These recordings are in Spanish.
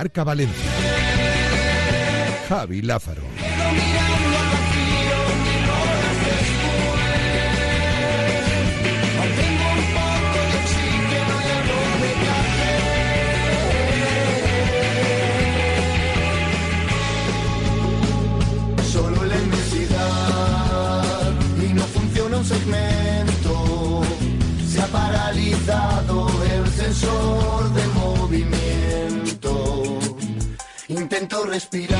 Marca Valencia. Javi Lázaro. Solo la inmensidad y no funciona un segmento. Se ha paralizado el sensor de Respirar,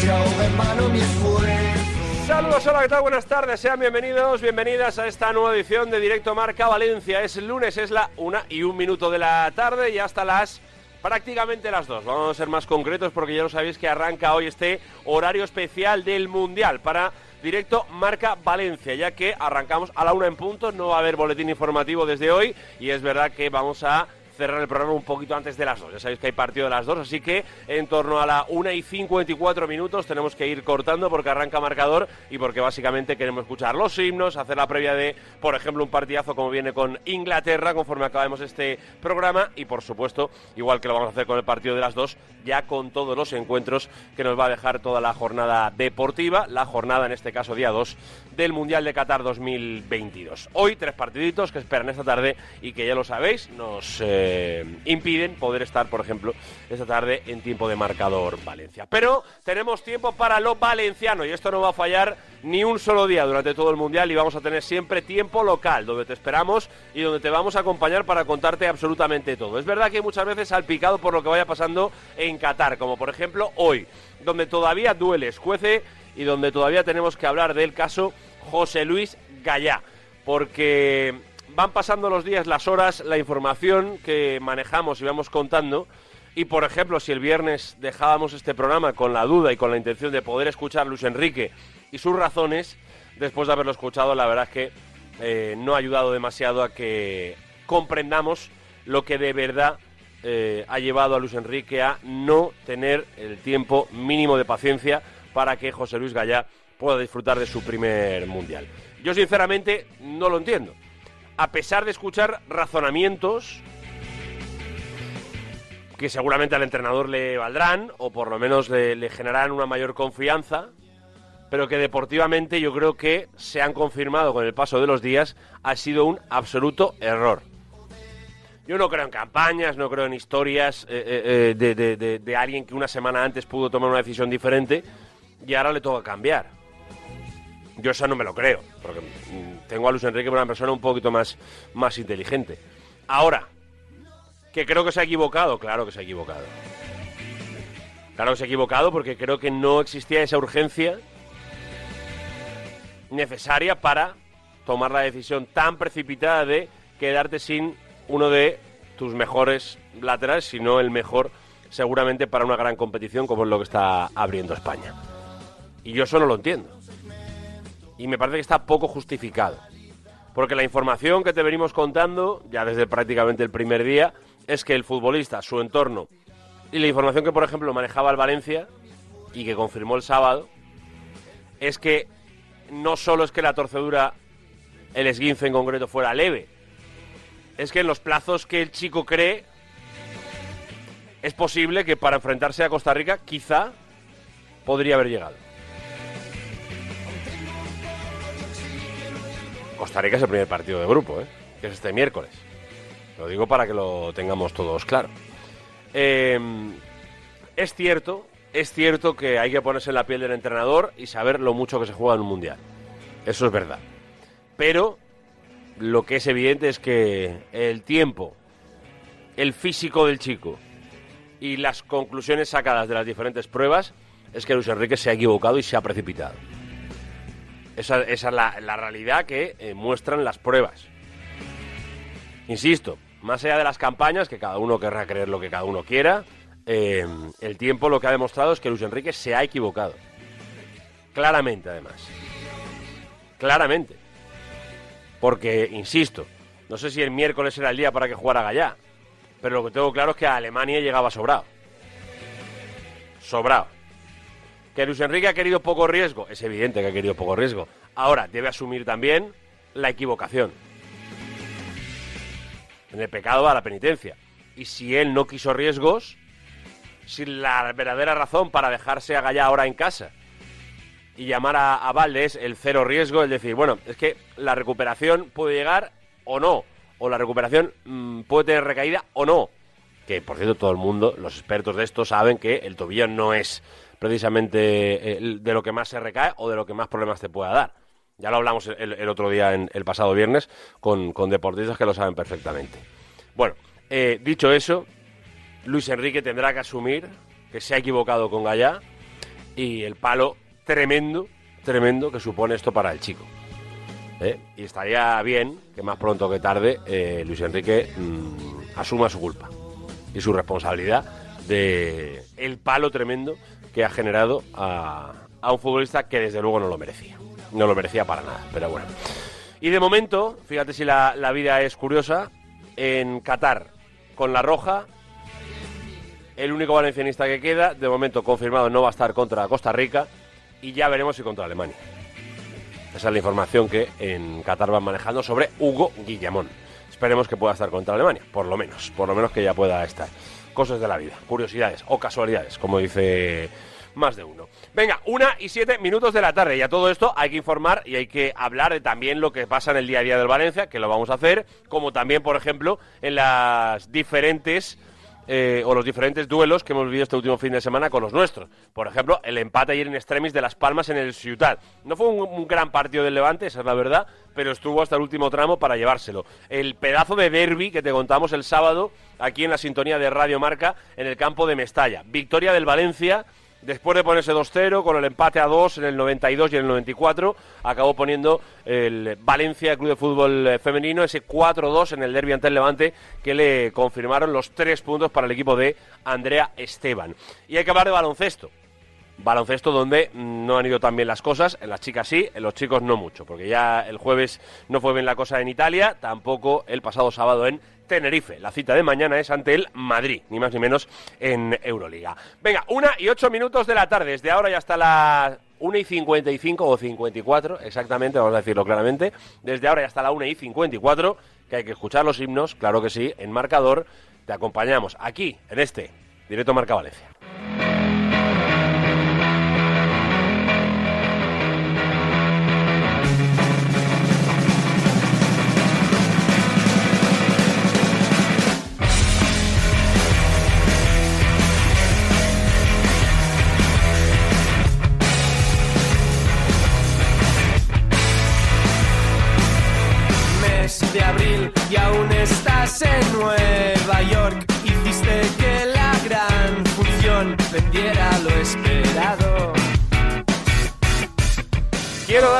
se ahoga en mi esfuerzo. Saludos, hola, ¿qué tal? Buenas tardes, sean bienvenidos, bienvenidas a esta nueva edición de Directo Marca Valencia. Es lunes, es la una y un minuto de la tarde y hasta las prácticamente las dos. Vamos a ser más concretos porque ya lo sabéis que arranca hoy este horario especial del Mundial para Directo Marca Valencia, ya que arrancamos a la una en punto, no va a haber boletín informativo desde hoy y es verdad que vamos a cerrar el programa un poquito antes de las dos. Ya sabéis que hay partido de las dos, así que en torno a la 1 y 54 minutos tenemos que ir cortando porque arranca marcador y porque básicamente queremos escuchar los himnos, hacer la previa de, por ejemplo, un partidazo como viene con Inglaterra conforme acabemos este programa y, por supuesto, igual que lo vamos a hacer con el partido de las dos, ya con todos los encuentros que nos va a dejar toda la jornada deportiva, la jornada en este caso día 2 del Mundial de Qatar 2022. Hoy tres partiditos que esperan esta tarde y que ya lo sabéis, nos... Eh, impiden poder estar, por ejemplo, esta tarde en tiempo de marcador Valencia. Pero tenemos tiempo para lo valenciano y esto no va a fallar ni un solo día durante todo el Mundial y vamos a tener siempre tiempo local, donde te esperamos y donde te vamos a acompañar para contarte absolutamente todo. Es verdad que muchas veces salpicado por lo que vaya pasando en Qatar, como por ejemplo hoy, donde todavía duele, escuece y donde todavía tenemos que hablar del caso José Luis Gallá, porque van pasando los días, las horas, la información que manejamos y vamos contando. Y por ejemplo, si el viernes dejábamos este programa con la duda y con la intención de poder escuchar a Luis Enrique y sus razones, después de haberlo escuchado, la verdad es que eh, no ha ayudado demasiado a que comprendamos lo que de verdad eh, ha llevado a Luis Enrique a no tener el tiempo mínimo de paciencia para que José Luis Gallá pueda disfrutar de su primer mundial. Yo sinceramente no lo entiendo a pesar de escuchar razonamientos que seguramente al entrenador le valdrán o por lo menos le, generarán una mayor confianza, pero que deportivamente yo creo que se han confirmado con el paso de los días, ha sido un absoluto error. Yo no creo en campañas, no creo en historias eh, eh, de, de, de, de alguien que una semana antes pudo tomar una decisión diferente y ahora le toca cambiar. Yo eso no me lo creo, porque tengo a Luis Enrique como una persona un poquito más, más inteligente. Ahora, que creo que se ha equivocado, claro que se ha equivocado. Claro que se ha equivocado porque creo que no existía esa urgencia necesaria para tomar la decisión tan precipitada de quedarte sin uno de tus mejores laterales, si no el mejor seguramente para una gran competición como es lo que está abriendo España. Y yo eso no lo entiendo y me parece que está poco justificado. Porque la información que te venimos contando, ya desde prácticamente el primer día, es que el futbolista, su entorno y la información que, por ejemplo, manejaba el Valencia y que confirmó el sábado, es que no solo es que la torcedura, el esguince en concreto, fuera leve, es que en los plazos que el chico cree, es posible que para enfrentarse a Costa Rica quizá podría haber llegado. Costa Rica es el primer partido de grupo, ¿eh? que es este miércoles. Lo digo para que lo tengamos todos claro. Eh, es cierto, es cierto que hay que ponerse en la piel del entrenador y saber lo mucho que se juega en un mundial. Eso es verdad. Pero lo que es evidente es que el tiempo, el físico del chico y las conclusiones sacadas de las diferentes pruebas es que Luis Enrique se ha equivocado y se ha precipitado. Esa, es la, la, realidad que eh, muestran las pruebas. Insisto, más allá de las campañas, que cada uno querrá creer lo que cada uno quiera, eh, el tiempo lo que ha demostrado es que Luis Enrique se ha equivocado. Claramente, además. Claramente. Porque, insisto, no sé si el miércoles era el día para que jugara Gallá, pero lo que tengo claro es que a Alemania llegaba sobrado. Sobrado. ¿Que Luis Enrique ha querido poco riesgo? Es evidente que ha querido poco riesgo. Ahora, debe asumir también la equivocación. En el pecado va la penitencia. Y si él no quiso riesgos, si la verdadera razón para dejarse a ahora en casa y llamar a, a Valde es el cero riesgo, es decir, bueno, es que la recuperación puede llegar o no, o la recuperación mm, puede tener recaída o no. Que por cierto, todo el mundo, los expertos de esto, saben que el tobillo no es precisamente eh, de lo que más se recae o de lo que más problemas te pueda dar. Ya lo hablamos el, el otro día, en, el pasado viernes, con, con, deportistas que lo saben perfectamente. Bueno, eh, dicho eso, Luis Enrique tendrá que asumir que se ha equivocado con Gallá y el palo tremendo, tremendo que supone esto para el chico. ¿Eh? Y estaría bien que más pronto que tarde Luis Enrique mmm, asuma su culpa y su responsabilidad de el palo tremendo ha generado a, a un futbolista que desde luego no lo merecía. No lo merecía para nada, pero bueno. Y de momento, fíjate si la, la vida es curiosa, en Qatar, con la roja, el único valencianista que queda, de momento confirmado, no va a estar contra Costa Rica y ya veremos si contra Alemania. Esa es la información que en Qatar van manejando sobre Hugo Guillamón. Esperemos que pueda estar contra Alemania, por lo menos, por lo menos que ya pueda estar. Cosas de la vida, curiosidades o casualidades, como dice más de uno. Venga, una y siete minutos de la tarde y a todo esto hay que informar y hay que hablar de también lo que pasa en el día a día del Valencia, que lo vamos a hacer, como también, por ejemplo, en las diferentes eh, o los diferentes duelos que hemos vivido este último fin de semana con los nuestros. Por ejemplo, el empate ayer en extremis de Las Palmas en el Ciutat. No fue un, un, gran partido del Levante, esa es la verdad, pero estuvo hasta el último tramo para llevárselo. El pedazo de derby que te contamos el sábado aquí en la sintonía de Radio Marca en el campo de Mestalla. Victoria del Valencia después de ponerse 2-0 con el empate a 2 en el 92 y en el 94, acabó poniendo el Valencia Club de Fútbol Femenino ese 4-2 en el derbi ante el Levante que le confirmaron los tres puntos para el equipo de Andrea Esteban. Y hay que hablar de baloncesto. Baloncesto donde no han ido tan bien las cosas, en las chicas sí, en los chicos no mucho, porque ya el jueves no fue bien la cosa en Italia, tampoco el pasado sábado en Tenerife. La cita de mañana es ante el Madrid, ni más ni menos en Euroliga. Venga, una y ocho minutos de la tarde, desde ahora ya hasta las 1 y 55 o 54, exactamente, vamos a decirlo claramente, desde ahora ya hasta la 1 y 54, que hay que escuchar los himnos, claro que sí, en marcador, te acompañamos aquí, en este, directo Marca Valencia.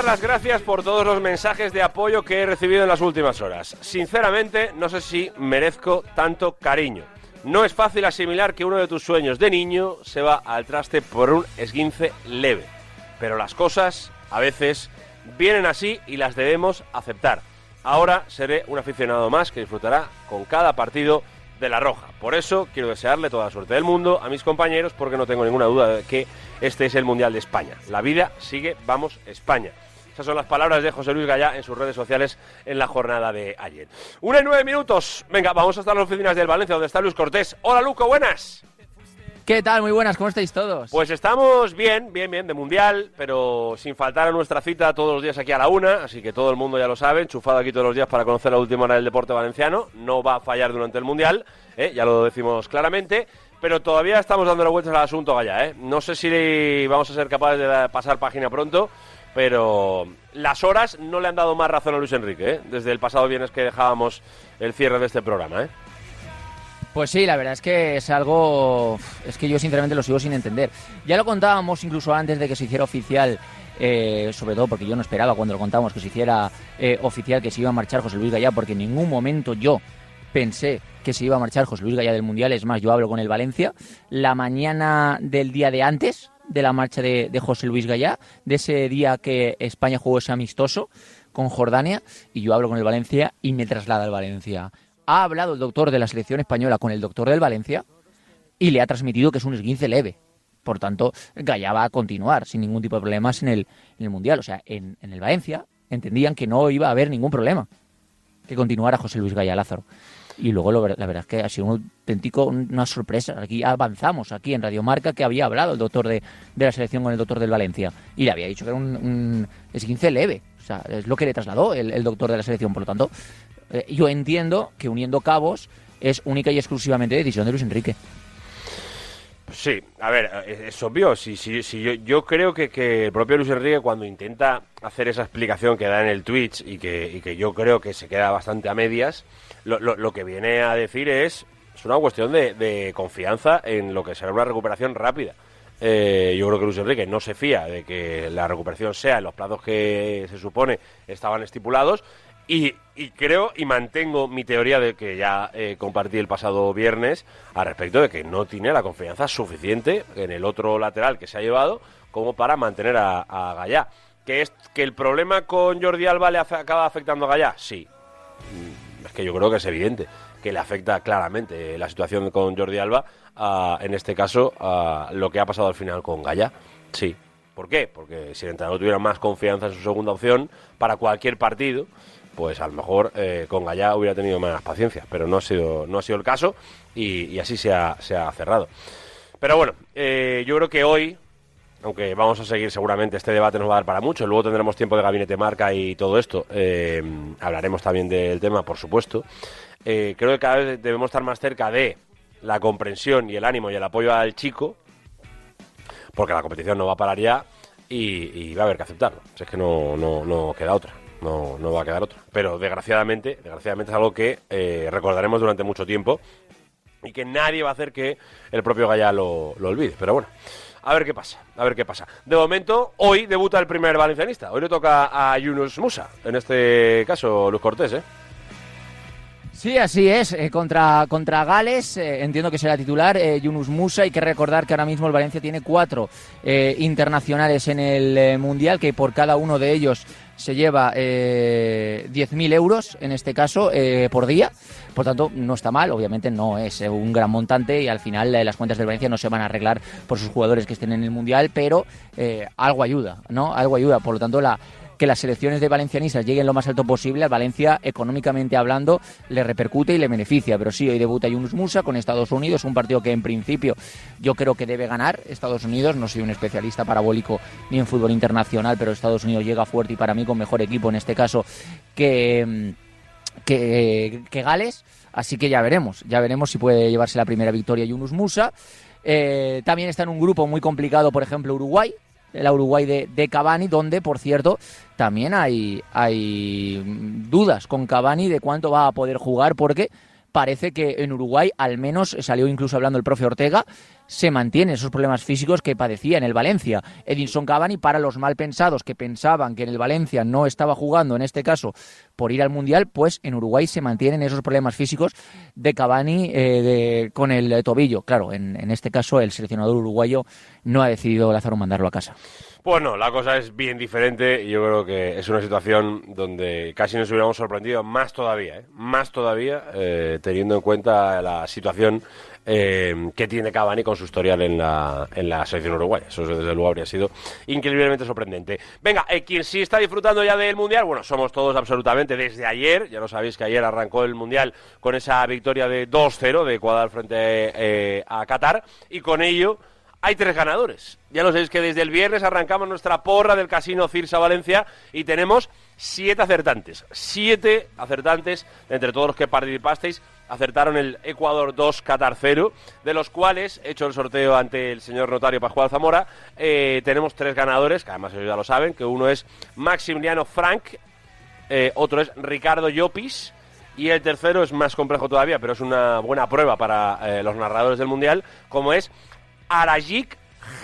Las gracias por todos los mensajes de apoyo que he recibido en las últimas horas. Sinceramente, no sé si merezco tanto cariño. No es fácil asimilar que uno de tus sueños de niño se va al traste por un esguince leve. Pero las cosas, a veces, vienen así y las debemos aceptar. Ahora seré un aficionado más que disfrutará con cada partido de la Roja. Por eso quiero desearle toda la suerte del mundo a mis compañeros porque no tengo ninguna duda de que este es el Mundial de España. La vida sigue, vamos España. Esas son las palabras de José Luis Gallá en sus redes sociales en la jornada de ayer. Una y nueve minutos. Venga, vamos hasta las oficinas del Valencia donde está Luis Cortés. Hola Luco, buenas. ¿Qué tal? Muy buenas, ¿cómo estáis todos? Pues estamos bien, bien, bien, de mundial, pero sin faltar a nuestra cita todos los días aquí a la una, así que todo el mundo ya lo sabe, enchufado aquí todos los días para conocer la última hora del deporte valenciano, no va a fallar durante el mundial, ¿eh? ya lo decimos claramente, pero todavía estamos dando vueltas al asunto Gaya, ¿eh? no sé si vamos a ser capaces de pasar página pronto, pero las horas no le han dado más razón a Luis Enrique, ¿eh? desde el pasado viernes que dejábamos el cierre de este programa, ¿eh? Pues sí, la verdad es que es algo. Es que yo sinceramente lo sigo sin entender. Ya lo contábamos incluso antes de que se hiciera oficial, eh, sobre todo porque yo no esperaba cuando lo contamos que se hiciera eh, oficial que se iba a marchar José Luis Gallá, porque en ningún momento yo pensé que se iba a marchar José Luis Gallá del Mundial. Es más, yo hablo con el Valencia la mañana del día de antes de la marcha de, de José Luis Gallá, de ese día que España jugó ese amistoso con Jordania, y yo hablo con el Valencia y me traslada al Valencia ha hablado el doctor de la selección española con el doctor del Valencia y le ha transmitido que es un esguince leve. Por tanto, Gallá va a continuar sin ningún tipo de problemas en el, en el Mundial. O sea, en, en, el Valencia entendían que no iba a haber ningún problema que continuara José Luis Gallá Lázaro. Y luego la verdad es que ha sido un auténtico, una sorpresa. Aquí avanzamos, aquí en Radio Marca, que había hablado el doctor de, la selección con el doctor del Valencia y le había dicho que era un, un esguince leve. O sea, es lo que le trasladó el, doctor de la selección. Por lo tanto, eh, yo entiendo que uniendo cabos es única y exclusivamente decisión de Luis Enrique. Sí, a ver, es, obvio. Si, si, si yo, creo que, que, el propio Luis Enrique, cuando intenta hacer esa explicación que da en el Twitch y que, y que yo creo que se queda bastante a medias, lo, lo, que viene a decir es, es una cuestión de, confianza en lo que será una recuperación rápida. Eh, yo creo que Luis Enrique no se fía de que la recuperación sea en los plazos que se supone estaban estipulados y, creo y mantengo mi teoría de que ya eh, compartí el pasado viernes al respecto de que no tiene la confianza suficiente en el otro lateral que se ha llevado como para mantener a, a Gallá. ¿Que, es, ¿Que el problema con Jordi Alba le acaba afectando a Gallá? Sí. Es que yo creo que es evidente que le afecta claramente la situación con Jordi Alba, en este caso, a lo que ha pasado al final con Gallá. Sí. ¿Por qué? Porque si el entrenador tuviera más confianza en su segunda opción para cualquier partido, pues a lo mejor eh, con Gallá hubiera tenido más paciencia, pero no ha sido, no ha sido el caso y, así se ha, se ha, cerrado. Pero bueno, eh, yo creo que hoy, aunque vamos a seguir seguramente, este debate nos va a dar para mucho, luego tendremos tiempo de gabinete marca y todo esto, eh, hablaremos también del tema, por supuesto. creo que cada vez debemos estar más cerca de la comprensión y el ánimo y el apoyo al chico, porque la competición no va a parar ya y, va a haber que aceptarlo. es que no, no, no queda otra no, no va a quedar otro. Pero desgraciadamente, desgraciadamente es algo que eh, recordaremos durante mucho tiempo y que nadie va a hacer que el propio Gaya lo, olvide. Pero bueno, a ver qué pasa, a ver qué pasa. De momento, hoy debuta el primer valencianista. Hoy le toca a Yunus Musa, en este caso Luis Cortés, ¿eh? Sí, así es. Eh, contra, contra Gales, eh, entiendo que será titular eh, Yunus Musa. Hay que recordar que ahora mismo el Valencia tiene cuatro internacionales en el Mundial, que por cada uno de ellos se lleva 10.000 euros, en este caso, por día. Por tanto, no está mal. Obviamente no es un gran montante y al final las cuentas del Valencia no se van a arreglar por sus jugadores que estén en el Mundial, pero algo ayuda, ¿no? Algo ayuda. Por lo tanto, que las selecciones de valencianistas lleguen lo más alto posible, a Valencia, económicamente hablando, le repercute y le beneficia. Pero sí, hoy debuta Yunus Musa con Estados Unidos, un partido que en principio yo creo que debe ganar Estados Unidos. No soy un especialista parabólico ni en fútbol internacional, pero Estados Unidos llega fuerte y para mí con mejor equipo en este caso que, que, Gales. Así que ya veremos, ya veremos si puede llevarse la primera victoria Yunus Musa. Eh, también está en un grupo muy complicado, por ejemplo, Uruguay, la Uruguay de, de, Cavani, donde, por cierto, también hay, hay dudas con Cavani de cuánto va a poder jugar, porque parece que en Uruguay, al menos salió incluso hablando el profe Ortega, se mantienen esos problemas físicos que padecía en el Valencia. Edinson Cavani, para los mal pensados que pensaban que en el Valencia no estaba jugando, en este caso, por ir al Mundial, pues en Uruguay se mantienen esos problemas físicos de Cavani eh, con el tobillo. Claro, en, en, este caso el seleccionador uruguayo no ha decidido Lázaro mandarlo a casa. Pues no, la cosa es bien diferente yo creo que es una situación donde casi nos hubiéramos sorprendido más todavía, ¿eh? más todavía, eh, teniendo en cuenta la situación eh, que tiene Cavani con su historial en la, en la selección uruguaya. Eso desde luego habría sido increíblemente sorprendente. Venga, eh, quien sí está disfrutando ya del Mundial, bueno, somos todos absolutamente desde ayer, ya lo sabéis que ayer arrancó el Mundial con esa victoria de 2-0 de Ecuador frente eh, a Qatar y con ello hay tres ganadores. Ya lo sabéis que desde el viernes arrancamos nuestra porra del Casino Cirsa Valencia y tenemos siete acertantes. Siete acertantes entre todos los que participasteis acertaron el Ecuador 2, Qatar 0, de los cuales, hecho el sorteo ante el señor notario Pascual Zamora, eh, tenemos tres ganadores, que además ellos ya lo saben, que uno es Maximiliano Frank, eh, otro es Ricardo Llopis, y el tercero es más complejo todavía, pero es una buena prueba para eh, los narradores del Mundial, como es Arajik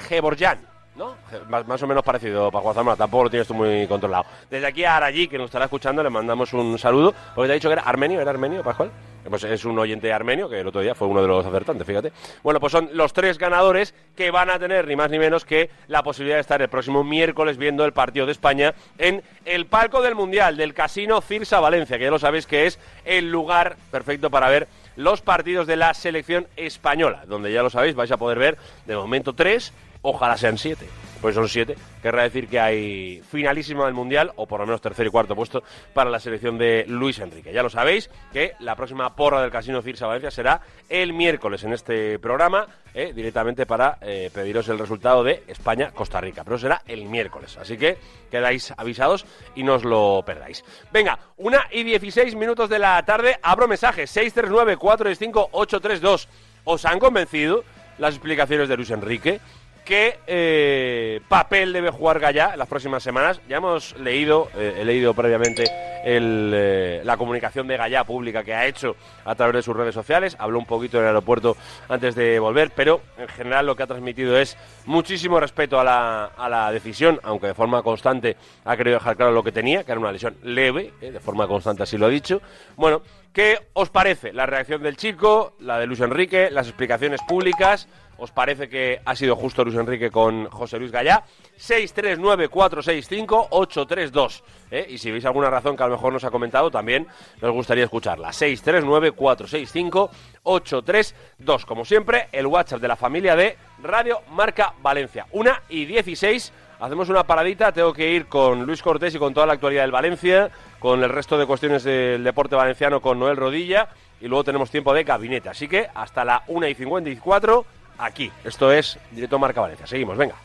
Geborjan. ¿no? Más, o menos parecido, para Zamora, tampoco lo tienes tú muy controlado. Desde aquí a Arayi, que nos estará escuchando, le mandamos un saludo, porque te ha dicho que era armenio, ¿era armenio, Pascual? Pues es un oyente armenio, que el otro día fue uno de los acertantes, fíjate. Bueno, pues son los tres ganadores que van a tener ni más ni menos que la posibilidad de estar el próximo miércoles viendo el partido de España en el palco del Mundial, del Casino Cirsa Valencia, que ya lo sabéis que es el lugar perfecto para ver los partidos de la selección española, donde ya lo sabéis, vais a poder ver de momento tres ojalá sean siete, pues son siete. Querrá decir que hay finalísima del Mundial, o por lo menos tercer y cuarto puesto para la selección de Luis Enrique. Ya lo sabéis que la próxima porra del Casino Cirsa Valencia será el miércoles en este programa, eh, directamente para eh, pediros el resultado de España-Costa Rica. Pero será el miércoles, así que quedáis avisados y no os lo perdáis. Venga, una y 16 minutos de la tarde, abro mensajes 639-465-832. ¿Os han convencido las explicaciones de Luis Enrique? ¿Qué eh, papel debe jugar Gallá en las próximas semanas? Ya hemos leído, eh, he leído previamente el, eh, la comunicación de Gallá pública que ha hecho a través de sus redes sociales. Habló un poquito del aeropuerto antes de volver, pero en general lo que ha transmitido es muchísimo respeto a la, a la decisión, aunque de forma constante ha querido dejar claro lo que tenía, que era una lesión leve, de forma constante así lo ha dicho. Bueno, ¿qué os parece la reacción del chico, la de Luis Enrique, las explicaciones públicas? ¿Os parece que ha sido justo Luis Enrique con José Luis Gallá? 639-465-832. ¿eh? Y si veis alguna razón que a lo mejor nos ha comentado, también nos gustaría escucharla. 639-465-832. Como siempre, el WhatsApp de la familia de Radio Marca Valencia. Una y 16. Hacemos una paradita. Tengo que ir con Luis Cortés y con toda la actualidad del Valencia, con el resto de cuestiones del deporte valenciano con Noel Rodilla. Y luego tenemos tiempo de gabinete. Así que hasta la 1 y 54 aquí. Esto es Directo Marca Valencia. Seguimos, venga.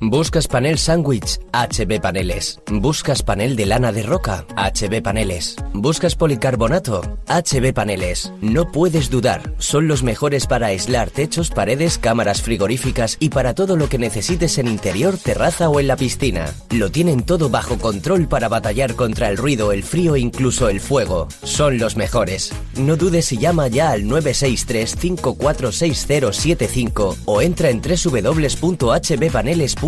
¿Buscas panel sándwich? HB Paneles. ¿Buscas panel de lana de roca? HB Paneles. ¿Buscas policarbonato? HB Paneles. No puedes dudar, son los mejores para aislar techos, paredes, cámaras frigoríficas y para todo lo que necesites en interior, terraza o en la piscina. Lo tienen todo bajo control para batallar contra el ruido, el frío e incluso el fuego. Son los mejores. No dudes y llama ya al 963 546075 o entra en www.hbpaneles.com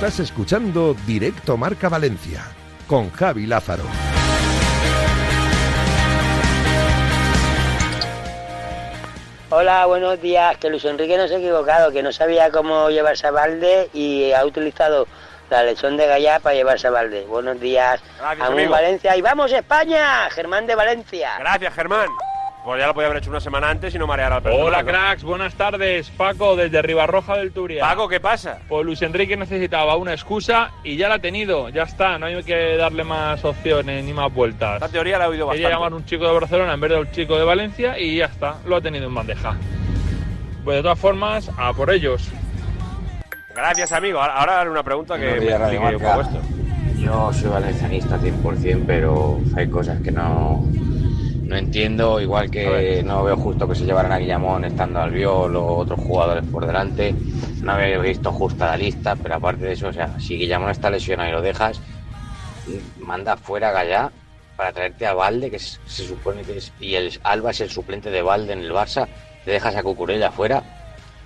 Estás escuchando Directo Marca Valencia con Javi Lázaro. Hola, buenos días. Que Luis Enrique no se ha equivocado, que no sabía cómo llevarse a Valde y ha utilizado la lesión de Gallá para llevarse a Valde. Buenos días. Gracias, amigo. Valencia. ¡Y vamos España! Germán de Valencia. Gracias, Germán. Pues ya lo podía haber hecho una semana antes y no marear al personal, Hola ¿no? cracks, buenas tardes. Paco desde Ribarroja del Turia. Paco, ¿qué pasa? Pues Luis Enrique necesitaba una excusa y ya la ha tenido, ya está, no hay que darle más opciones ni más vueltas. Esta teoría la he oído Quería bastante. llamar a un chico de Barcelona en vez de un chico de Valencia y ya está, lo ha tenido en bandeja. Pues de todas formas, a por ellos. Gracias, amigo. Ahora, haré una pregunta que Buenos me explique Marca. esto. Yo soy valencianista 100%, pero hay cosas que no, no entiendo, igual que no veo justo que se llevaran a Guillamón estando Albiol o otros jugadores por delante, no había visto justa la lista, pero aparte de eso, o sea, si Guillamón está lesionado y lo dejas, manda fuera a Gallá para traerte a Valde, que es- se supone que es, y el Alba es el suplente de Valde en el Barça, te dejas a Cucurella fuera.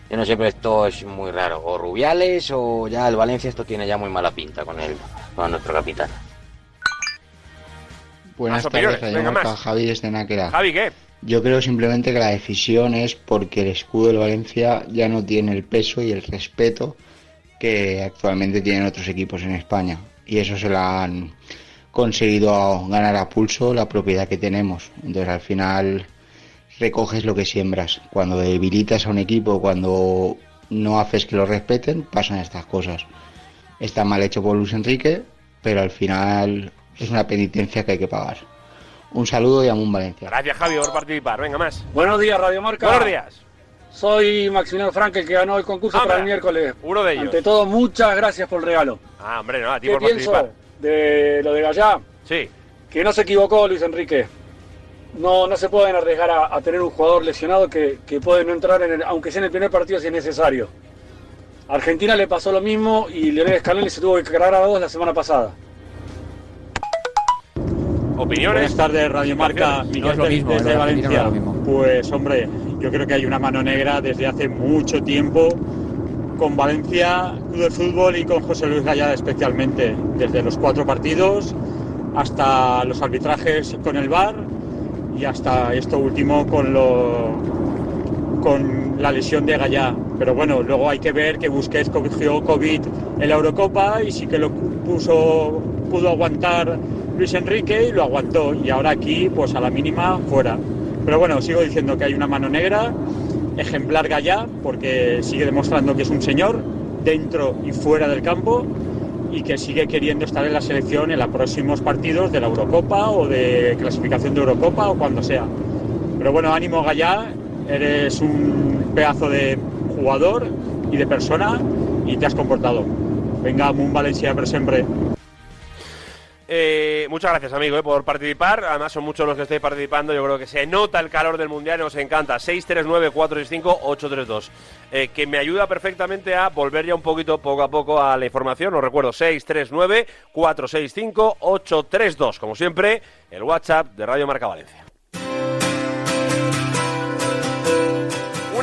Yo no sé, pero esto es muy raro. O Rubiales o ya el Valencia esto tiene ya muy mala pinta con el, con nuestro capitán. Buenas tardes, venga. Javi desde Náquera. Javi, ¿qué? Yo creo simplemente que la decisión es porque el escudo del Valencia ya no tiene el peso y el respeto que actualmente tienen otros equipos en España. Y eso se la han conseguido ganar a pulso la propiedad que tenemos. Entonces al final recoges lo que siembras. Cuando debilitas a un equipo, cuando no haces que lo respeten, pasan estas cosas. Está mal hecho por Luis Enrique, pero al final es una penitencia que hay que pagar. Un saludo y a un Valencia. Gracias, Javi, por participar. Venga, más. Buenos días, Radio Marca. Buenos días. Soy Maximiliano Frank, el que ganó el concurso para el miércoles. Uno de ellos. Ante todo, muchas gracias por el regalo. Ah, hombre, no, a ti ¿Qué por pienso participar. de lo de Gallá? Sí. Que no se equivocó Luis Enrique. No, no se pueden arriesgar a, a tener un jugador lesionado que, que puede no entrar, en el- aunque sea en el primer partido si es necesario. A Argentina le pasó lo mismo y Lionel Scaloni se tuvo que cargar a dos la semana pasada. Opiniones. Buenas tardes, Radio Marca. Miguel No es lo mismo, desde no Valencia. lo mismo. Pues, hombre, yo creo que hay una mano negra desde hace mucho tiempo con Valencia, Club de Fútbol y con José Luis Gallada especialmente, desde los cuatro partidos hasta los arbitrajes con el VAR y hasta esto último con lo con la lesión de Gallá. Pero bueno, luego hay que ver que Busquets cogió COVID en la Eurocopa y sí que lo puso, pudo aguantar Luis Enrique y lo aguantó. Y ahora aquí, pues a la mínima, fuera. Pero bueno, sigo diciendo que hay una mano negra, ejemplar Gallá, porque sigue demostrando que es un señor dentro y fuera del campo y que sigue queriendo estar en la selección en los próximos partidos de la Eurocopa o de clasificación de Eurocopa o cuando sea. Pero bueno, ánimo Gallá, eres un pedazo de jugador y de persona y te has comportado. Venga, un Valencia por siempre. Eh, muchas gracias, amigo, eh, por participar. Además, son muchos los que estáis participando. Yo creo que se nota el calor del mundial y nos encanta. 639-465-832. Eh, que me ayuda perfectamente a volver ya un poquito, poco a poco, a la información. Os recuerdo, 639-465-832. Como siempre, el WhatsApp de Radio Marca Valencia.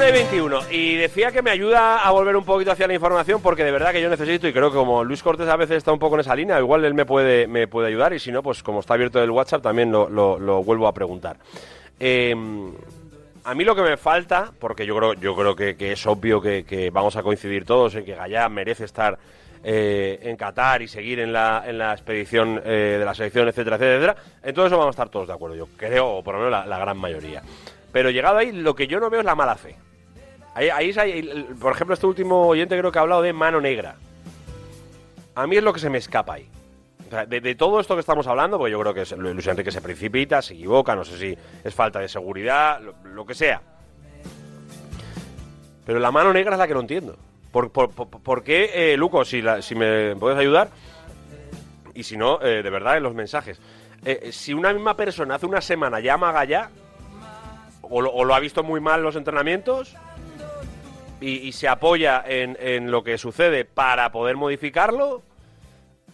1 y 21. Y decía que me ayuda a volver un poquito hacia la información porque de verdad que yo necesito y creo que como Luis Cortés a veces está un poco en esa línea, igual él me puede, me puede ayudar y si no, pues como está abierto el WhatsApp también lo, lo- vuelvo a preguntar. Eh, a mí lo que me falta, porque yo creo, yo creo que, es obvio que, vamos a coincidir todos en que Gallá merece estar eh, en Qatar y seguir en la, en la expedición eh, de la selección, etcétera, etcétera. En todo eso vamos a estar todos de acuerdo, yo creo, o por lo menos la gran mayoría. Pero llegado ahí, lo que yo no veo es la mala fe. Ahí, ahí por ejemplo, este último oyente creo que ha hablado de mano negra. A mí es lo que se me escapa ahí. O sea, de, todo esto que estamos hablando, porque yo creo que es- Luis Enrique se precipita, se equivoca, no sé si es falta de seguridad, lo, que sea. Pero la mano negra es la que no entiendo. ¿Por, por, por- qué, eh, Luco, si, la- si me puedes ayudar? Y si no, eh, de verdad, en los mensajes. Eh, si una misma persona hace una semana llama a o lo, o lo ha visto muy mal los entrenamientos, y, y se apoya en, en lo que sucede para poder modificarlo,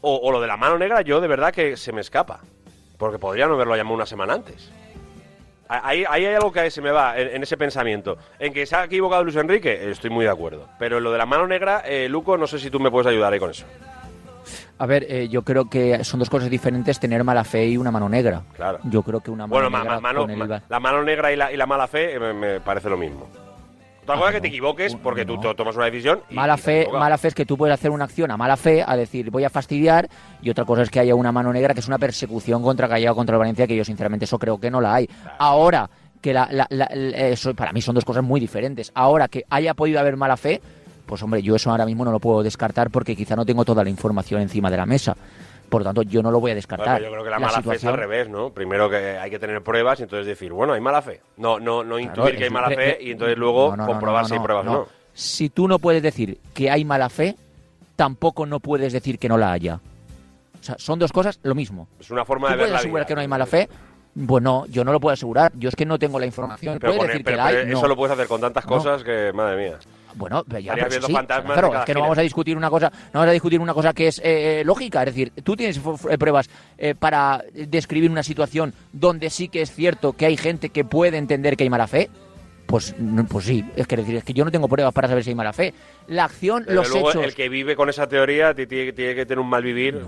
o, o lo de la mano negra, yo de verdad que se me escapa. Porque podría no haberlo llamado una semana antes. Ahí, ahí hay algo que se me va en, en ese pensamiento. En que se ha equivocado Luis Enrique, estoy muy de acuerdo. Pero en lo de la mano negra, eh, Luco, no sé si tú me puedes ayudar ahí con eso. A ver, eh, yo creo que son dos cosas diferentes tener mala fe y una mano negra. Claro. Yo creo que una mano Bueno, negra ma- ma- VAR- la mano negra y la, y la mala fe eh, me, me parece lo mismo. Otra cosa es que te equivoques porque tú to- tomas una decisión y, Mala y te has fe, mala fe es que tú puedes hacer una acción a mala fe, a decir voy a fastidiar, y otra cosa es que haya una mano negra que es una persecución contra Gallego contra el Valencia, que yo sinceramente eso creo que no la hay. Ahora que la, la- la- eso para mí son dos cosas muy diferentes. Ahora que haya podido haber mala fe, pues hombre, yo eso ahora mismo no lo puedo descartar porque quizá no tengo toda la información encima de la mesa. Por lo tanto, yo no lo voy a descartar. Bueno, yo creo que la, mala fe es al revés, ¿no? Primero que hay que tener pruebas y entonces decir, bueno, hay mala fe. No, no, no intuir que hay mala fe y entonces luego No, comprobar no, si hay pruebas o no. no. Si tú no puedes decir que hay mala fe, tampoco no puedes decir que no la haya. O sea, son dos cosas lo mismo. Es una forma ¿Tú de ver puedes la asegurar vida. que no hay mala fe? Bueno, yo no lo puedo asegurar. Yo es que no tengo la información. Pero, Puedes decir pero- que la hay. eso lo puedes hacer con tantas cosas que, madre mía. Bueno, ya, pero viendo sí, fantasmas es que no vamos a discutir una cosa, no vamos a discutir una cosa que es eh, lógica, es decir, tú tienes eh, pruebas eh, para describir una situación donde sí que es cierto que hay gente que puede entender que hay mala fe. Pues, no- pues sí, es que decir, es que yo no tengo pruebas para saber si hay mala fe. La acción, Pero los luego hechos. el que vive con esa teoría ti- tiene, tiene que tener un mal vivir.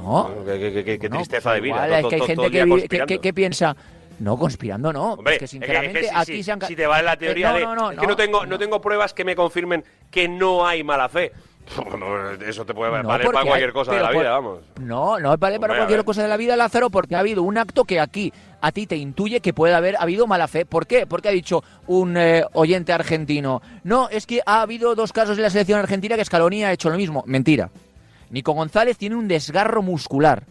Qué, qué- tristeza de vida. Es que hay gente vive- que piensa. No, conspirando no. Hombre, es que es que- es que sinceramente si- aquí si- se han. si te vale la Eh, teoría no, de no, no, es que no tengo no tengo pruebas que me confirmen que no hay mala fe. Eso te puede valer para cualquier hay- cosa de la por- vida, vamos. No, no vale para cualquier cosa de la vida, Lázaro, porque ha habido un acto que aquí a ti te intuye que puede haber habido mala fe. ¿Por qué? Porque ha dicho un eh, oyente argentino. No, es que ha habido dos casos en la selección argentina que Scaloni ha hecho lo mismo. Mentira. Nico González tiene un desgarro muscular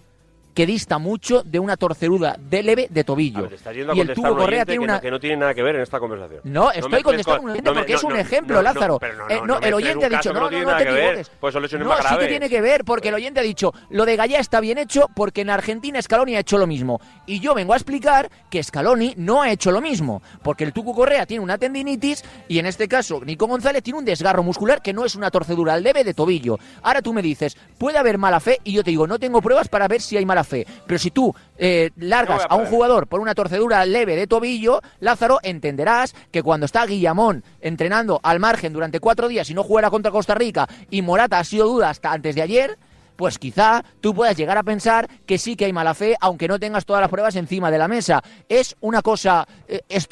que dista mucho de una torceruda de leve de tobillo. Yendo a y el tubo a Correa tiene que, una... no, que no tiene nada que ver en esta conversación. No, estoy mezcles contestando co- un oyente no me- porque es no, un no, ejemplo, no, Lázaro. No, no, Eh, no, no, no el oyente ha dicho, no, no no, no te equivoques. pues No, sí que tiene que ver, porque el oyente ha dicho, lo de Gallá está bien hecho porque en Argentina Scaloni ha hecho lo mismo. Y yo vengo a explicar que Scaloni no ha hecho lo mismo, porque el Tucu Correa tiene una tendinitis y en este caso Nico González tiene un desgarro muscular que no es una torcedura leve de tobillo. Ahora tú me dices, puede haber mala fe y yo te digo, no tengo pruebas para ver si hay mala mala fe. Pero si tú eh, largas a un jugador por una torcedura leve de tobillo, Lázaro, entenderás que cuando está Guillamón entrenando al margen durante cuatro días y no juega contra Costa Rica y Morata ha sido duda hasta antes de ayer, pues quizá tú puedas llegar a pensar que sí que hay mala fe, aunque no tengas todas las pruebas encima de la mesa. ¿Es una cosa eh, es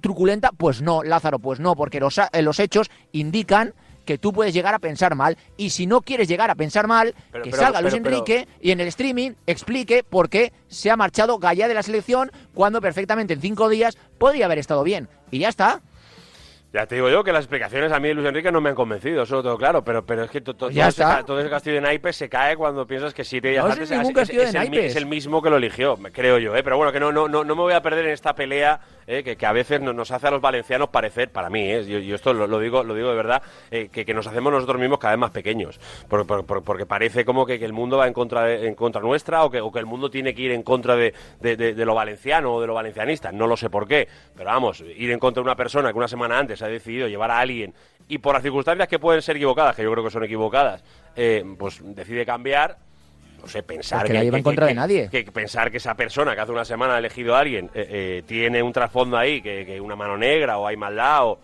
truculenta? Pues no, Lázaro, pues no, porque los, eh, los hechos indican que tú puedes llegar a pensar mal y si no quieres llegar a pensar mal, Pero- que pero- salga Luis pero- Enrique y en el streaming explique por qué se ha marchado Gallá de la selección cuando perfectamente en cinco días podría haber estado bien. Y ya está. Ya te digo yo que las explicaciones a mí de Luis Enrique no me han convencido, eso lo tengo claro, pero, pero es que to- to- ya todo, ese, está. todo ese castillo de naipes se cae cuando piensas que siete días No es antes ningún es- castillo es, de el, es el mismo que lo eligió, creo yo, ¿eh? pero bueno, que no, no, no, no me voy a perder en esta pelea ¿eh? que, que a veces no- nos hace a los valencianos parecer, para mí, ¿eh? yo, yo esto lo, lo digo lo digo de verdad, eh, que, que nos hacemos nosotros mismos cada vez más pequeños, por- por- por- porque parece como que, que el mundo va en contra, de- en contra nuestra o que, o que el mundo tiene que ir en contra de, de- de- de lo valenciano o de lo valencianista, no lo sé por qué, pero vamos, ir en contra de una persona que una semana antes ha decidido llevar a alguien y por las circunstancias que pueden ser equivocadas, que yo creo que son equivocadas, eh, pues decide cambiar, no sé, pensar Porque nadie va en contra de nadie. que pensar que esa persona que hace una semana ha elegido a alguien eh, eh, tiene un trasfondo ahí, que, que una mano negra o hay maldad o...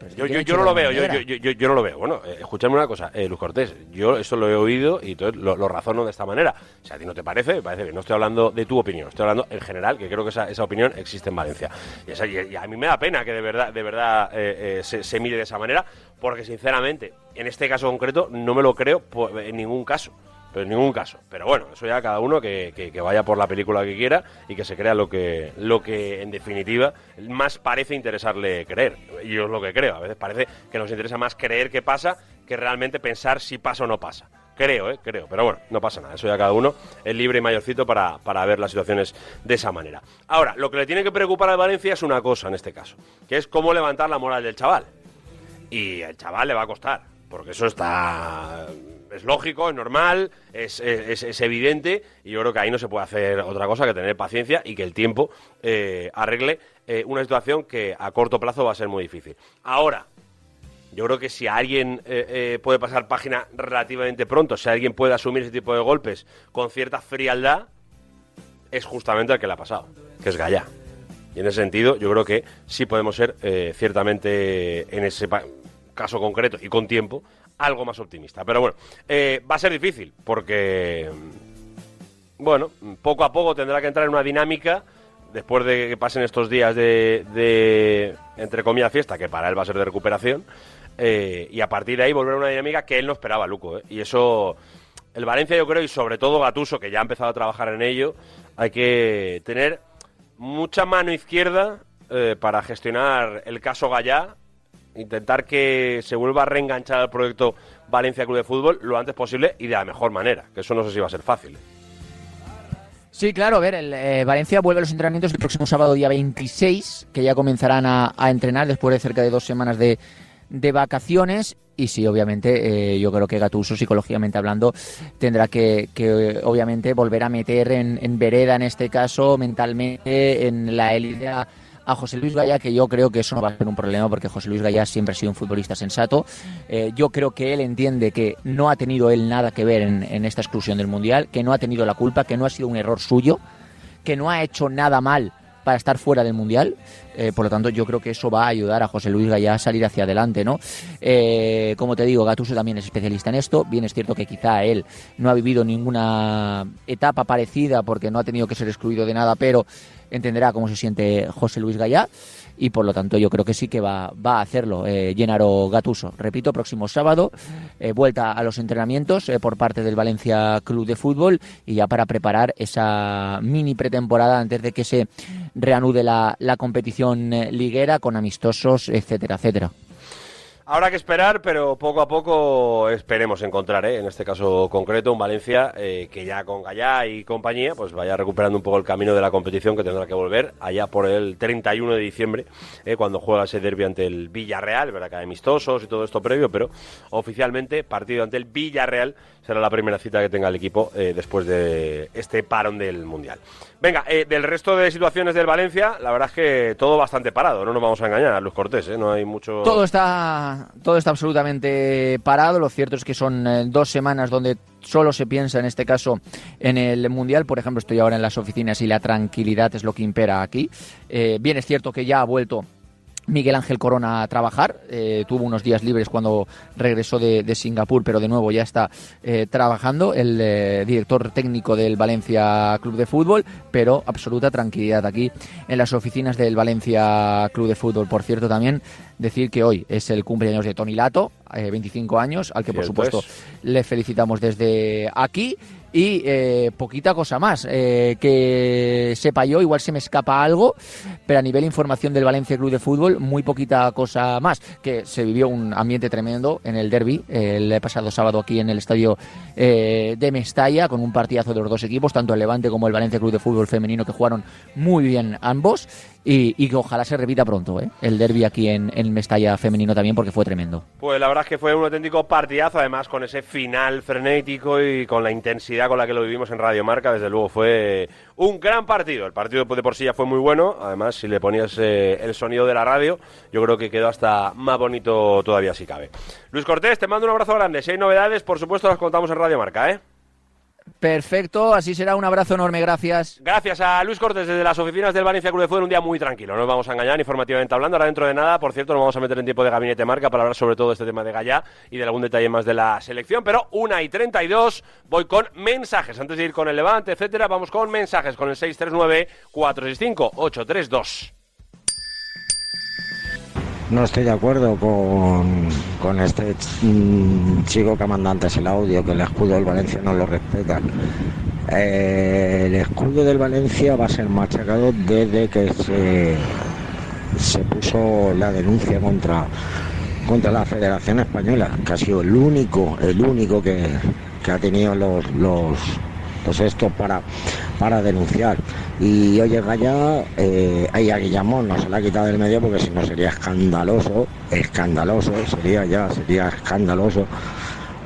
Yo, yo, ¿quién ha yo no lo veo, yo, yo, yo, no lo veo. Bueno, eh, escúchame una cosa, eh, Luz Cortés, yo eso lo he oído y entonces lo, lo razono de esta manera. Si a ti no te parece, me parece bien. No estoy hablando de tu opinión, estoy hablando en general, que creo que esa, esa opinión existe en Valencia. Y, esa- y- y a mí me da pena que de verdad, de verdad eh, eh, se, se mire de esa manera, porque sinceramente, en este caso concreto, no me lo creo en ningún caso. En ningún caso. Pero bueno, eso ya cada uno que, que- vaya por la película que quiera y que se crea lo que, lo que en definitiva más parece interesarle creer. Y yo es lo que creo. A veces parece que nos interesa más creer que pasa que realmente pensar si pasa o no pasa. Creo, ¿eh? Creo. Pero bueno, no pasa nada. Eso ya cada uno es libre y mayorcito para, para ver las situaciones de esa manera. Ahora, lo que le tiene que preocupar al Valencia es una cosa en este caso, que es cómo levantar la moral del chaval. Y al chaval le va a costar, porque eso está es lógico, es normal, es, es- evidente, y yo creo que ahí no se puede hacer otra cosa que tener paciencia y que el tiempo eh, arregle eh, una situación que a corto plazo va a ser muy difícil. Ahora, yo creo que si alguien eh, puede pasar página relativamente pronto, si alguien puede asumir ese tipo de golpes con cierta frialdad, es justamente el que le ha pasado, que es Gallá. Y en ese sentido, yo creo que sí podemos ser ciertamente en ese caso concreto y con tiempo algo más optimista. Pero bueno, eh, va a ser difícil porque, mm, bueno, poco a poco tendrá que entrar en una dinámica después de que pasen estos días de, de, entre comillas, fiesta, que para él va a ser de recuperación, eh, y a partir de ahí volver a una dinámica que él no esperaba, Luco. ¿eh? Y eso, el Valencia yo creo, y sobre todo Gatuso, que ya ha empezado a trabajar en ello, hay que tener mucha mano izquierda eh, para gestionar el caso Gallá, intentar que se vuelva a reenganchar al proyecto Valencia Club de Fútbol lo antes posible y de la mejor manera, que eso no sé si va a ser fácil. Sí, claro, a ver, el, eh, Valencia vuelve a los entrenamientos el próximo sábado día 26, que ya comenzarán a, a entrenar después de cerca de dos semanas de, de vacaciones. Y sí, obviamente, eh, yo creo que Gatuso, psicológicamente hablando, tendrá que, que, eh, obviamente, volver a meter en, en vereda, en este caso, mentalmente, en la élite a, José Luis Gaya, que yo creo que eso no va a ser un problema, porque José Luis Gaya siempre ha sido un futbolista sensato. Eh, yo creo que él entiende que no ha tenido él nada que ver en, en esta exclusión del Mundial, que no ha tenido la culpa, que no ha sido un error suyo, que no ha hecho nada mal para estar fuera del Mundial. Eh, por lo tanto, yo creo que eso va a ayudar a José Luis Gallá a salir hacia adelante, ¿no? Eh, como te digo, Gatuso también es especialista en esto. Bien es cierto que quizá él no ha vivido ninguna etapa parecida porque no ha tenido que ser excluido de nada, pero entenderá cómo se siente José Luis Gallá y por lo tanto yo creo que sí que va, a hacerlo eh, Gatuso. Repito, próximo sábado, eh, vuelta a los entrenamientos eh, por parte del Valencia Club de Fútbol y ya para preparar esa mini pretemporada antes de que se reanude la, la competición eh, liguera con amistosos, etcétera, etcétera. Habrá que esperar, pero poco a poco esperemos encontrar, ¿eh? en este caso concreto, un Valencia eh, que ya con Gallá y compañía pues vaya recuperando un poco el camino de la competición que tendrá que volver allá por el 31 de diciembre, eh, cuando juega ese derbi ante el Villarreal, verdad que amistosos y todo esto previo, pero oficialmente partido ante el Villarreal será la primera cita que tenga el equipo eh, después de este parón del Mundial. Venga, eh, del resto de situaciones del Valencia, la verdad es que todo bastante parado, no nos vamos a engañar, Luz Cortés, ¿eh? no hay mucho... Todo está todo está absolutamente parado. Lo cierto es que son dos semanas donde solo se piensa, en este caso, en el Mundial. Por ejemplo, estoy ahora en las oficinas y la tranquilidad es lo que impera aquí. Bien, es cierto que ya ha vuelto Miguel Ángel Corona a trabajar. Eh, tuvo unos días libres cuando regresó de, de Singapur, pero de nuevo ya está eh, trabajando el eh, director técnico del Valencia Club de Fútbol, pero absoluta tranquilidad aquí en las oficinas del Valencia Club de Fútbol. Por cierto, también decir que hoy es el cumpleaños de Tony Lato, eh, 25 años, al que por Cierto supuesto es. le felicitamos desde aquí. Y eh, poquita cosa más, eh, que sepa yo, igual se me escapa algo, pero a nivel información del Valencia Club de Fútbol, muy poquita cosa más, que se vivió un ambiente tremendo en el derby el pasado sábado aquí en el estadio eh, de Mestalla, con un partidazo de los dos equipos, tanto el Levante como el Valencia Club de Fútbol femenino, que jugaron muy bien ambos, y, que ojalá se repita pronto, ¿eh? el derby aquí en, en Mestalla femenino también, porque fue tremendo. Pues la verdad es que fue un auténtico partidazo, además con ese final frenético y con la intensidad con la que lo vivimos en Radio Marca, desde luego fue un gran partido. El partido de por sí ya fue muy bueno, además si le ponías eh, el sonido de la radio, yo creo que quedó hasta más bonito todavía si cabe. Luis Cortés, te mando un abrazo grande. Si hay novedades, por supuesto las contamos en Radio Marca, ¿eh? Perfecto, así será. Un abrazo enorme, gracias. Gracias a Luis Cortés desde las oficinas del Valencia Club de Fútbol, un día muy tranquilo, no nos vamos a engañar informativamente hablando. Ahora dentro de nada, por cierto, nos vamos a meter en tiempo de gabinete marca para hablar sobre todo este tema de Gallá y de algún detalle más de la selección. Pero una y 32, voy con mensajes. Antes de ir con el Levante, etcétera, vamos con mensajes con el 639-465-832. No estoy de acuerdo con, con este mm, chico que antes el audio, que el escudo del Valencia no lo respeta. Eh, el escudo del Valencia va a ser machacado desde que se, se puso la denuncia contra, contra la Federación Española, que ha sido el único, el único que, que ha tenido los, los, los estos para, para denunciar. Y oye, Gaya, eh, ahí a Guillamón no se la ha quitado del medio porque si no sería escandaloso, escandaloso, sería ya, sería escandaloso.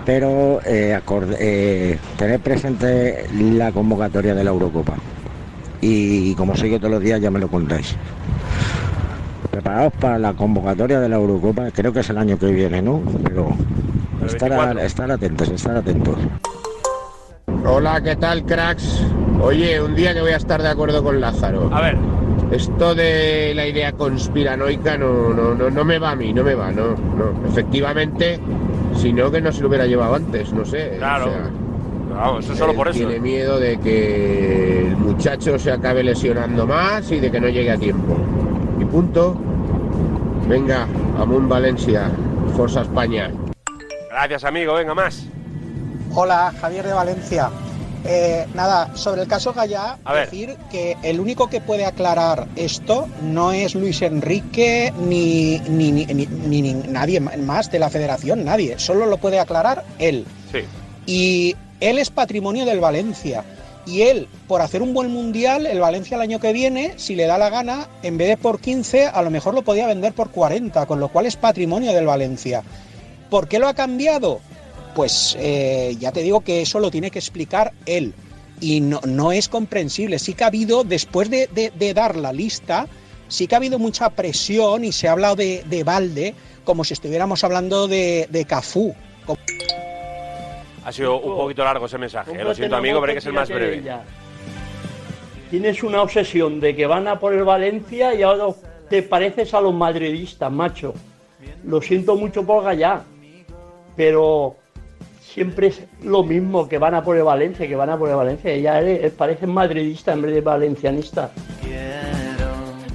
Pero eh, acorde- eh, tener presente la convocatoria de la Eurocopa. Y como sigo todos los días ya me lo contáis. Preparados para la convocatoria de la Eurocopa, creo que es el año que viene, ¿no? Pero estar, a- estar atentos, estar atentos. Hola, ¿qué tal, cracks? Oye, un día que voy a estar de acuerdo con Lázaro. A ver. Esto de la idea conspiranoica no, no, no, no me va a mí, no me va, no, no. Efectivamente, si no, que no se lo hubiera llevado antes, no sé. Claro. o sea, Vamos, eso solo por eso. Tiene miedo de que el muchacho se acabe lesionando más y de que no llegue a tiempo. Y punto. Venga, Amun Valencia, Forza España. Gracias, amigo. Venga, más. Hola, Javier de Valencia. Eh, nada, sobre el caso Gallá, decir que el único que puede aclarar esto no es Luis Enrique ni, ni, ni- ni- ni- ni nadie más de la federación, nadie. Solo lo puede aclarar él. Sí. Y él es patrimonio del Valencia. Y él, por hacer un buen mundial, el Valencia el año que viene, si le da la gana, en vez de por 15, a lo mejor lo podía vender por 40, con lo cual es patrimonio del Valencia. ¿Por qué lo ha cambiado? Pues eh, ya te digo que eso lo tiene que explicar él. Y no, no es comprensible. Sí que ha habido, después de, de- de dar la lista, sí que ha habido mucha presión y se ha hablado de, de Valde como si estuviéramos hablando de, de Cafú. Ha sido un poquito largo ese mensaje. eh, Lo siento, amigo, pero hay que ser más breve. Tienes una obsesión de que van a por el Valencia y ahora te pareces a los madridistas, macho. Lo siento mucho por Gallá, pero siempre es lo mismo que van a por el Valencia, que van a por el Valencia. Ya eres, pareces madridista en vez de valencianista.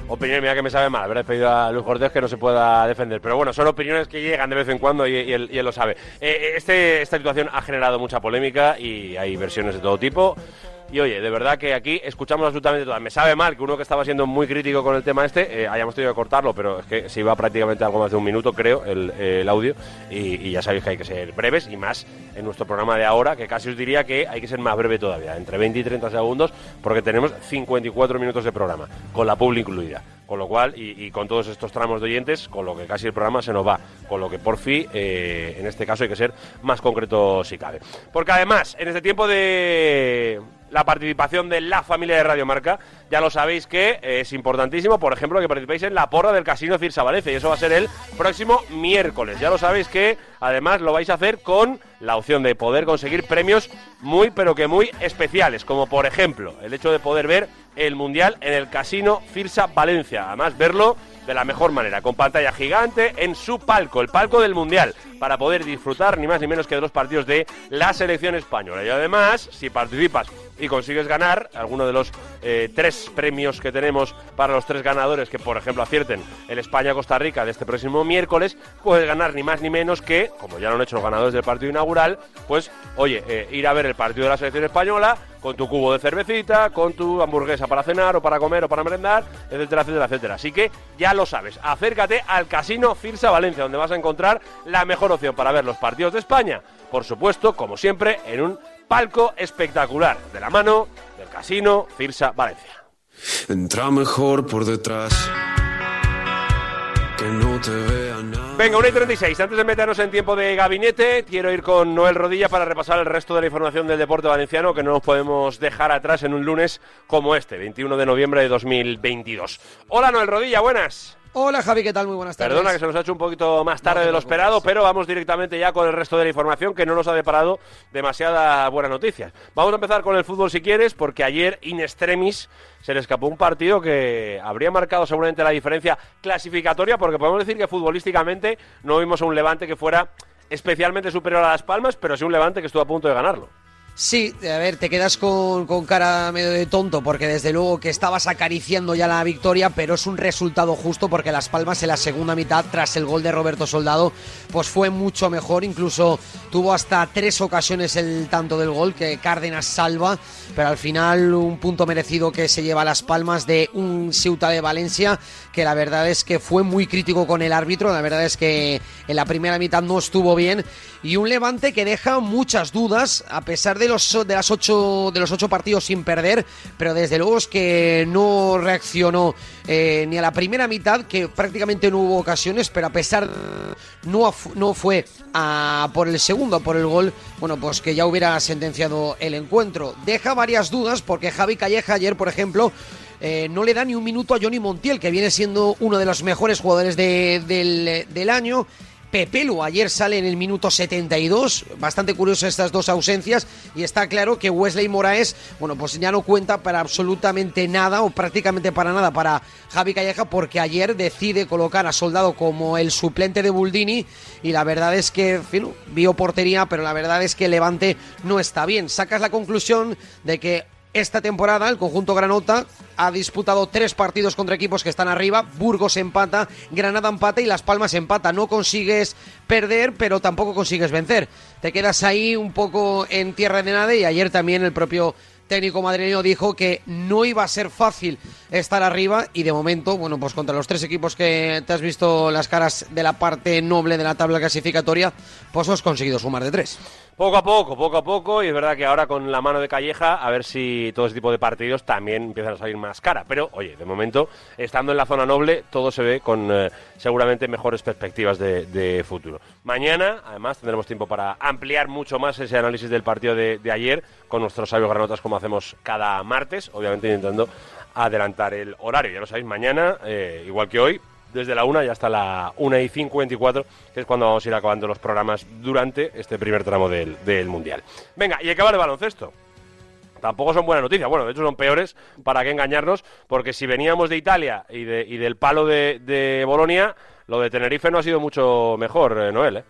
Opinión mía que me sabe mal haber despedido a Luis Cortés que no se pueda defender. Pero bueno, son opiniones que llegan de vez en cuando y, él, lo sabe. Eh, este, esta situación ha generado mucha polémica y hay versiones de todo tipo. Y oye, de verdad que aquí escuchamos absolutamente todas. Me sabe mal que uno que estaba siendo muy crítico con el tema este eh, hayamos tenido que cortarlo, pero es que se iba prácticamente algo más de un minuto, creo, el, audio. Y ya sabéis que hay que ser breves y más en nuestro programa de ahora, que casi os diría que hay que ser más breve todavía, entre 20 y 30 segundos, porque tenemos 54 minutos de programa, con la publi incluida. Con lo cual, y, con todos estos tramos de oyentes, con lo que casi el programa se nos va. Con lo que por fin, eh, en este caso, hay que ser más concreto si cabe. Porque además, en este tiempo de la participación de la familia de Radio Marca. Ya lo sabéis que es importantísimo, por ejemplo, que participéis en la porra del Casino Cirsa Valencia y eso va a ser el próximo miércoles. Ya lo sabéis que además lo vais a hacer con la opción de poder conseguir premios muy pero que muy especiales, como por ejemplo el hecho de poder ver el Mundial en el Casino Cirsa Valencia. Además, verlo de la mejor manera, con pantalla gigante en su palco, el palco del Mundial, para poder disfrutar ni más ni menos que de los partidos de la selección española. Y además, si participas y consigues ganar alguno de los eh, tres premios que tenemos para los tres ganadores que, por ejemplo, acierten el España-Costa Rica de este próximo miércoles, puedes ganar ni más ni menos que, como ya lo han hecho los ganadores del partido inaugural, pues, oye, eh, ir a ver el partido de la selección española con tu cubo de cervecita, con tu hamburguesa para cenar o para comer o para merendar, etcétera, etcétera, etcétera. Así que ya lo sabes, acércate al Casino Firsa Valencia, donde vas a encontrar la mejor opción para ver los partidos de España. Por supuesto, como siempre, en un palco espectacular, de la mano del Casino Firsa Valencia. Entra mejor por detrás. Que no te vea nada. Venga, 1 y 36. Antes de meternos en tiempo de gabinete, quiero ir con Noel Rodilla para repasar el resto de la información del deporte valenciano que no nos podemos dejar atrás en un lunes como este, 21 de noviembre de 2022. Hola Noel Rodilla, buenas. Hola Javi, ¿qué tal? Muy buenas tardes. Perdona que se nos ha hecho un poquito más tarde de lo esperado, pero vamos directamente ya con el resto de la información que no nos ha deparado demasiadas buenas noticias. Vamos a empezar con el fútbol si quieres, porque ayer in extremis se le escapó un partido que habría marcado seguramente la diferencia clasificatoria, porque podemos decir que futbolísticamente no vimos a un Levante que fuera especialmente superior a Las Palmas, pero sí un Levante que estuvo a punto de ganarlo. Sí, a ver, te quedas con, cara medio de tonto porque desde luego que estabas acariciando ya la victoria, pero es un resultado justo porque Las Palmas en la segunda mitad, tras el gol de Roberto Soldado, pues fue mucho mejor, incluso tuvo hasta tres ocasiones el tanto del gol que Cárdenas salva, pero al final un punto merecido que se lleva Las Palmas de un Ceuta de Valencia que la verdad es que fue muy crítico con el árbitro, la verdad es que en la primera mitad no estuvo bien. Y un Levante que deja muchas dudas a pesar de los de ocho de los ocho partidos sin perder, pero desde luego es que no reaccionó eh, ni a la primera mitad, que prácticamente no hubo ocasiones, pero a pesar no no fue a por el segundo, por el gol, bueno pues que ya hubiera sentenciado el encuentro. Deja varias dudas porque Javi Calleja ayer, por ejemplo eh, no le da ni un minuto a Johnny Montiel, que viene siendo uno de los mejores jugadores de, del, del año. Pepelu ayer sale en el minuto 72, bastante curioso estas dos ausencias y está claro que Wesley Moraes, bueno, pues ya no cuenta para absolutamente nada o prácticamente para nada para Javi Calleja porque ayer decide colocar a Soldado como el suplente de Buldini y la verdad es que, en fin, vio portería, pero la verdad es que Levante no está bien. Sacas la conclusión de que esta temporada el conjunto Granota ha disputado tres partidos contra equipos que están arriba. Burgos empata, Granada empata y Las Palmas empata. No consigues perder, pero tampoco consigues vencer. Te quedas ahí un poco en tierra de nada y ayer también el propio técnico madrileño dijo que no iba a ser fácil estar arriba y de momento, bueno, pues contra los tres equipos que te has visto las caras de la parte noble de la tabla clasificatoria, pues has conseguido sumar de tres. Poco a poco, poco a poco, y es verdad que ahora con la mano de Calleja, a ver si todo ese tipo de partidos también empiezan a salir más cara. Pero, oye, de momento, estando en la zona noble, todo se ve con eh, seguramente mejores perspectivas de, futuro. Mañana, además, tendremos tiempo para ampliar mucho más ese análisis del partido de, de ayer con nuestros sabios granotas, como hacemos cada martes, obviamente intentando adelantar el horario. Ya lo sabéis, mañana, eh, igual que hoy, desde la 1 y hasta la 1 y 54, que es cuando vamos a ir acabando los programas durante este primer tramo del, del Mundial. Venga, y acaba el baloncesto. Tampoco son buenas noticias, bueno, de hecho son peores, para qué engañarnos, porque si veníamos de Italia y, de, y del palo de, de Bolonia, lo de Tenerife no ha sido mucho mejor, eh, Noel, ¿eh?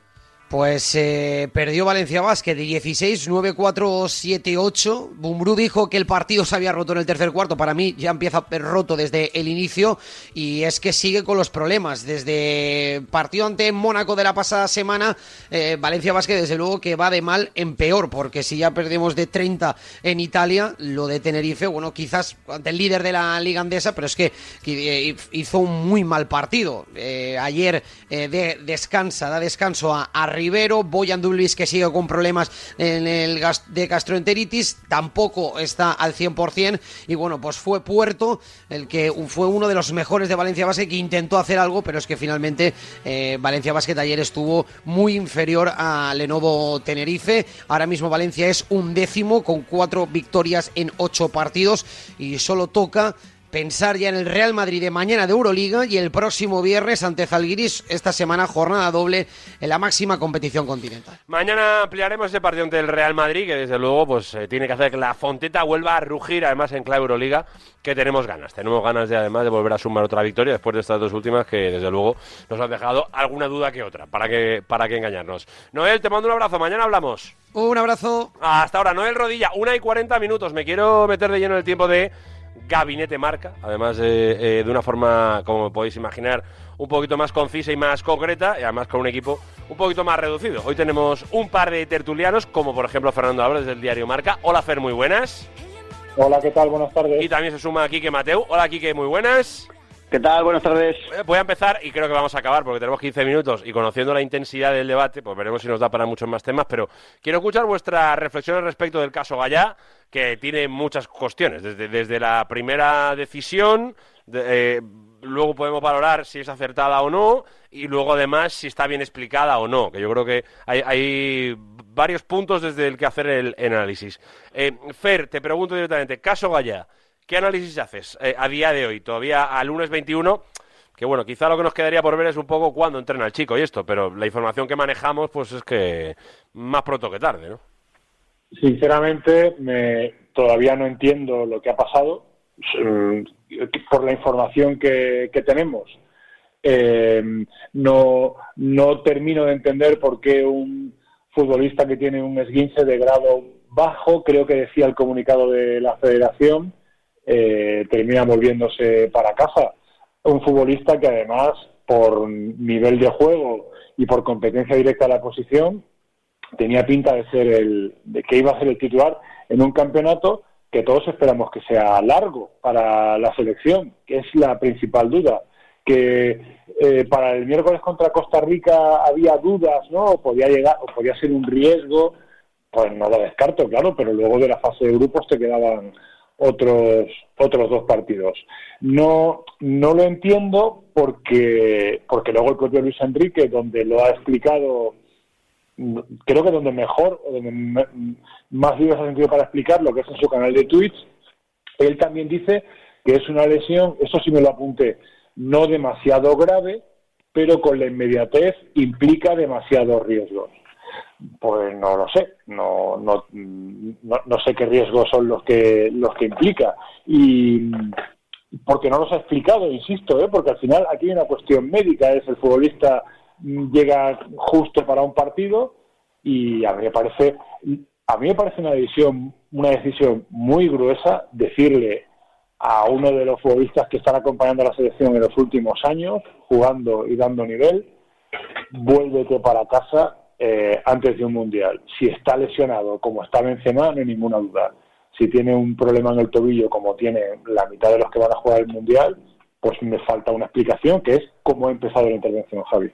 Pues eh, perdió Valencia Basket de 16, 9, 4, 7, 8. Bumbrú dijo que el partido se había roto en el tercer cuarto. Para mí ya empieza roto desde el inicio y es que sigue con los problemas. Desde partido ante Mónaco de la pasada semana, eh, Valencia Basket desde luego que va de mal en peor, porque si ya perdimos de 30 en Italia, lo de Tenerife, bueno, quizás ante el líder de la liga andesa, pero es que, eh, hizo un muy mal partido. Ayer de, descansa, da descanso a, a Rivero, Boyan Dulvis que sigue con problemas en el gas- de gastroenteritis, tampoco está al 100% y bueno, pues fue Puerto el que fue uno de los mejores de Valencia Basket que intentó hacer algo, pero es que finalmente eh, Valencia Basket ayer estuvo muy inferior a Lenovo Tenerife. Ahora mismo Valencia es un décimo con cuatro victorias en ocho partidos y solo toca pensar ya en el Real Madrid de mañana de Euroliga y el próximo viernes ante Zalgiris esta semana jornada doble en la máxima competición continental. Mañana ampliaremos ese partido ante el Real Madrid, que desde luego pues eh, tiene que hacer que la Fonteta vuelva a rugir, además en clave Euroliga, que tenemos ganas. Tenemos ganas de además de volver a sumar otra victoria después de estas dos últimas que desde luego nos han dejado alguna duda que otra, para que, para que engañarnos. Noel, te mando un abrazo, mañana hablamos. Un abrazo. Hasta ahora, Noel Rodilla, una y 40 minutos. Me quiero meter de lleno en el tiempo de Gabinete Marca, además eh, eh, de una forma, como podéis imaginar, un poquito más concisa y más concreta, y además con un equipo un poquito más reducido. Hoy tenemos un par de tertulianos, como por ejemplo Fernando Álvarez del diario Marca. Hola Fer, muy buenas. Hola, ¿qué tal? Buenas tardes. Y también se suma Quique Mateu. Hola Quique, muy buenas. ¿Qué tal? Buenas tardes. Eh, Voy a empezar y creo que vamos a acabar porque tenemos 15 minutos y conociendo la intensidad del debate, pues veremos si nos da para muchos más temas, pero quiero escuchar vuestras reflexiones respecto del caso Gallá, que tiene muchas cuestiones, desde, desde la primera decisión, de- eh, luego podemos valorar si es acertada o no, y luego además si está bien explicada o no, que yo creo que hay, hay varios puntos desde el que hacer el, análisis. Eh, Fer, te pregunto directamente, caso Gallá, ¿qué análisis haces eh, a día de hoy, todavía al lunes 21? Que bueno, quizá lo que nos quedaría por ver es un poco cuándo entrena el chico y esto, pero la información que manejamos, pues es que más pronto que tarde, ¿no? Sinceramente, me, todavía no entiendo lo que ha pasado mm, por la información que, tenemos. Eh, no, no termino de entender por qué un futbolista que tiene un esguince de grado bajo, creo que decía el comunicado de la federación, eh, termina volviéndose para casa. Un futbolista que además, por nivel de juego y por competencia directa a la posición, tenía pinta de ser el de que iba a ser el titular en un campeonato que todos esperamos que sea largo para la selección, que es la principal duda. Que eh, para el miércoles contra Costa Rica había dudas, ¿no? O podía llegar, o podía ser un riesgo, pues no lo descarto, claro, pero luego de la fase de grupos te quedaban otros otros dos partidos. No no lo entiendo porque porque luego el propio Luis Enrique, donde lo ha explicado creo que donde mejor o donde me- más libros ha sentido para explicarlo, que es en su canal de Twitch, él también dice que es una lesión, eso sí me lo apunté, no demasiado grave, pero con la inmediatez implica demasiados riesgos. Pues no lo sé, no, no, no, no sé qué riesgos son los que los que implica y porque no los ha explicado, insisto, ¿eh? porque al final aquí hay una cuestión médica, es el futbolista llega justo para un partido y a mí me parece a mí me parece una decisión una decisión muy gruesa decirle a uno de los futbolistas que están acompañando a la selección en los últimos años jugando y dando nivel vuélvete para casa eh, antes de un mundial. Si está lesionado como está Benzema no hay ninguna duda. Si tiene un problema en el tobillo como tiene la mitad de los que van a jugar el mundial pues me falta una explicación que es cómo ha empezado la intervención Javi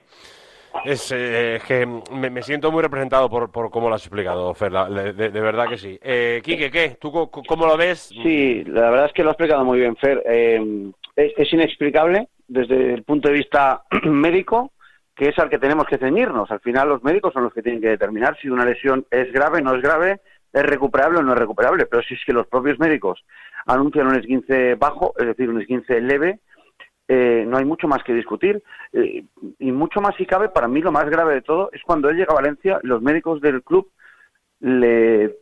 Es eh, que me, me siento muy representado por, por cómo lo has explicado, Fer, la- de, verdad que sí. Eh, Quique, ¿qué? ¿Tú cómo lo ves? Sí, la verdad es que lo ha explicado muy bien, Fer. Eh, es, es inexplicable desde el punto de vista médico, que es al que tenemos que ceñirnos. Al final, los médicos son los que tienen que determinar si una lesión es grave, no es grave, es recuperable o no es recuperable. Pero si es que los propios médicos anuncian un esguince bajo, es decir, un esguince leve, eh, no hay mucho más que discutir. Eh, y mucho más, si cabe, para mí lo más grave de todo es cuando él llega a Valencia, los médicos del club le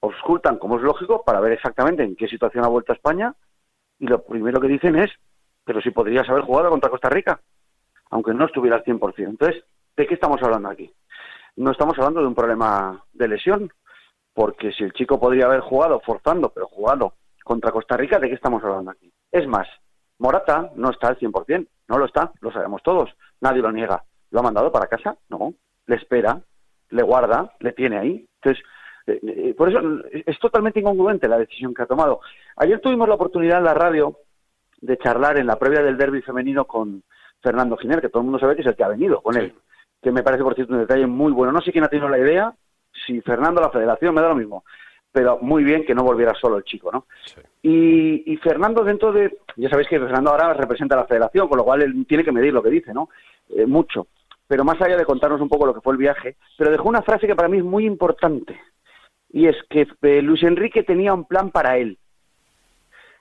auscultan, como es lógico, para ver exactamente en qué situación ha vuelto a España. Y lo primero que dicen es, pero si podrías haber jugado contra Costa Rica, aunque no estuviera al 100%. Entonces, ¿de qué estamos hablando aquí? No estamos hablando de un problema de lesión, porque si el chico podría haber jugado forzando, pero jugado contra Costa Rica, ¿de qué estamos hablando aquí? Es más, Morata no está al 100%, no lo está, lo sabemos todos, nadie lo niega. ¿Lo ha mandado para casa? No, le espera, le guarda, le tiene ahí. Entonces, eh, eh, por eso eh, es totalmente incongruente la decisión que ha tomado. Ayer tuvimos la oportunidad en la radio de charlar en la previa del derby femenino con Fernando Giner, que todo el mundo sabe que es el que ha venido con él. que me parece, por cierto, un detalle muy bueno. No sé quién ha tenido la idea, si Fernando la Federación, me da lo mismo, pero muy bien que no volviera solo el chico, ¿no? Y, y Fernando dentro de, ya sabéis que Fernando ahora representa a la Federación, con lo cual él tiene que medir lo que dice, ¿no? Eh, mucho. Pero más allá de contarnos un poco lo que fue el viaje, pero dejó una frase que para mí es muy importante, y es que eh, Luis Enrique tenía un plan para él.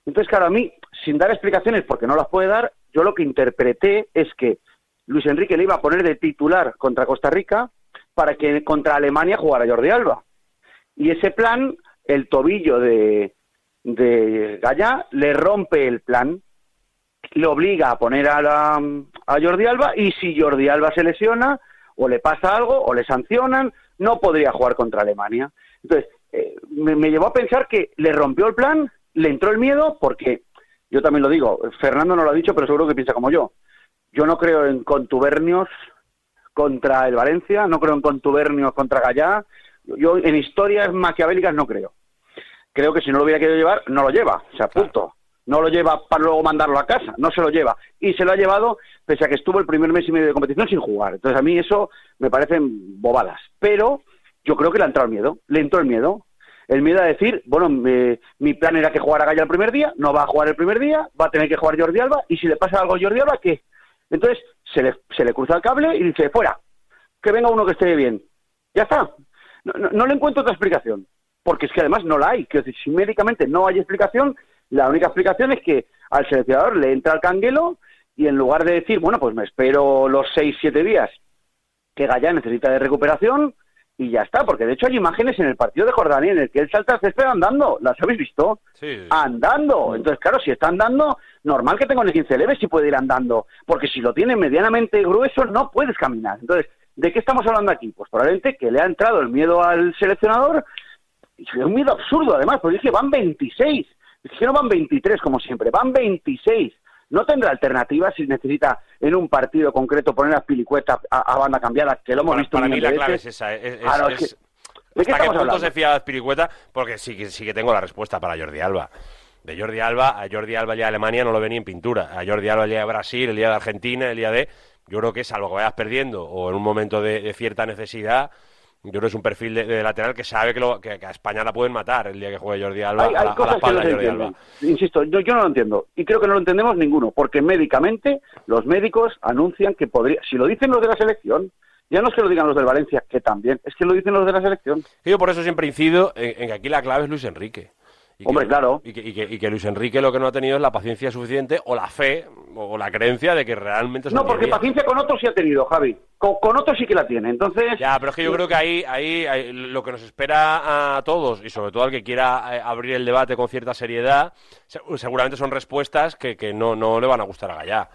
Entonces, claro, a mí, sin dar explicaciones, porque no las puede dar, yo lo que interpreté es que Luis Enrique le iba a poner de titular contra Costa Rica para que contra Alemania jugara Jordi Alba. Y ese plan, el tobillo de, de Gallá le rompe el plan, le obliga a poner a, la- a Jordi Alba y si Jordi Alba se lesiona o le pasa algo o le sancionan, no podría jugar contra Alemania. Entonces, eh, me, me llevó a pensar que le rompió el plan, le entró el miedo, porque yo también lo digo, Fernando no lo ha dicho, pero seguro que piensa como yo. Yo no creo en contubernios contra el Valencia, no creo en contubernios contra Gallá. Yo en historias maquiavélicas no creo. Creo que si no lo hubiera querido llevar, no lo lleva, o sea, punto. No lo lleva para luego mandarlo a casa, no se lo lleva. Y se lo ha llevado pese a que estuvo el primer mes y medio de competición sin jugar. Entonces a mí eso me parecen bobadas. Pero yo creo que le ha entrado el miedo, le entró el miedo. El miedo a decir, bueno, me- mi plan era que jugara Gaya el primer día, no va a jugar el primer día, va a tener que jugar Jordi Alba, y si le pasa algo a Jordi Alba, ¿qué? Entonces se le, se le cruza el cable y dice, fuera, que venga uno que esté bien. Ya está. No, no- no le encuentro otra explicación, porque es que además no la hay. Decir, si médicamente no hay explicación, la única explicación es que al seleccionador le entra el canguelo y en lugar de decir, bueno, pues me espero los seis, siete días que Gaya necesita de recuperación y ya está, porque de hecho hay imágenes en el partido de Jordania en el que él salta al césped andando, ¿las habéis visto? Sí. Andando. Entonces, claro, si está andando, normal que tenga un 15 leve si puede ir andando, porque si lo tiene medianamente grueso no puedes caminar. Entonces, ¿de qué estamos hablando aquí? Pues probablemente que le ha entrado el miedo al seleccionador, y es un miedo absurdo además, porque es que van 26, es que no van 23 como siempre, van 26. No tendrá alternativa si necesita en un partido concreto poner a Pilicueta a, a banda cambiada, que lo hemos Para, visto para mí la clave es esa. Es, es- Claro, es es- que- ¿de qué ¿Hasta qué punto hablando? se fía Piricueta? Porque sí, que- sí que tengo la respuesta para Jordi Alba. De Jordi Alba, a Jordi Alba día de Alemania no lo ve ni en pintura. A Jordi Alba día de Brasil, el día de Argentina, el día de... Yo creo que salvo que vayas perdiendo o en un momento de, de cierta necesidad, yo creo que es un perfil de, de lateral que sabe que, lo- que- que a España la pueden matar el día que juegue Jordi Alba hay, a, la cosas que espalda no de se Jordi Alba. Insisto, yo, yo no lo entiendo. Y creo que no lo entendemos ninguno, porque médicamente los médicos anuncian que podría... Si lo dicen los de la selección, ya no es que lo digan los del Valencia, que también, es que lo dicen los de la selección. Yo por eso siempre incido en, en que aquí la clave es Luis Enrique. Y Hombre, que, claro. Y que, y que- y que Luis Enrique lo que no ha tenido es la paciencia suficiente o la fe o la creencia de que realmente No, porque paciencia con otros sí ha tenido, Javi. Con, con otros sí que la tiene. Entonces... Ya, pero es que yo creo que ahí, ahí, ahí lo que nos espera a todos y sobre todo al que quiera eh, abrir el debate con cierta seriedad, se- seguramente son respuestas que, que no, no le van a gustar a Gallá.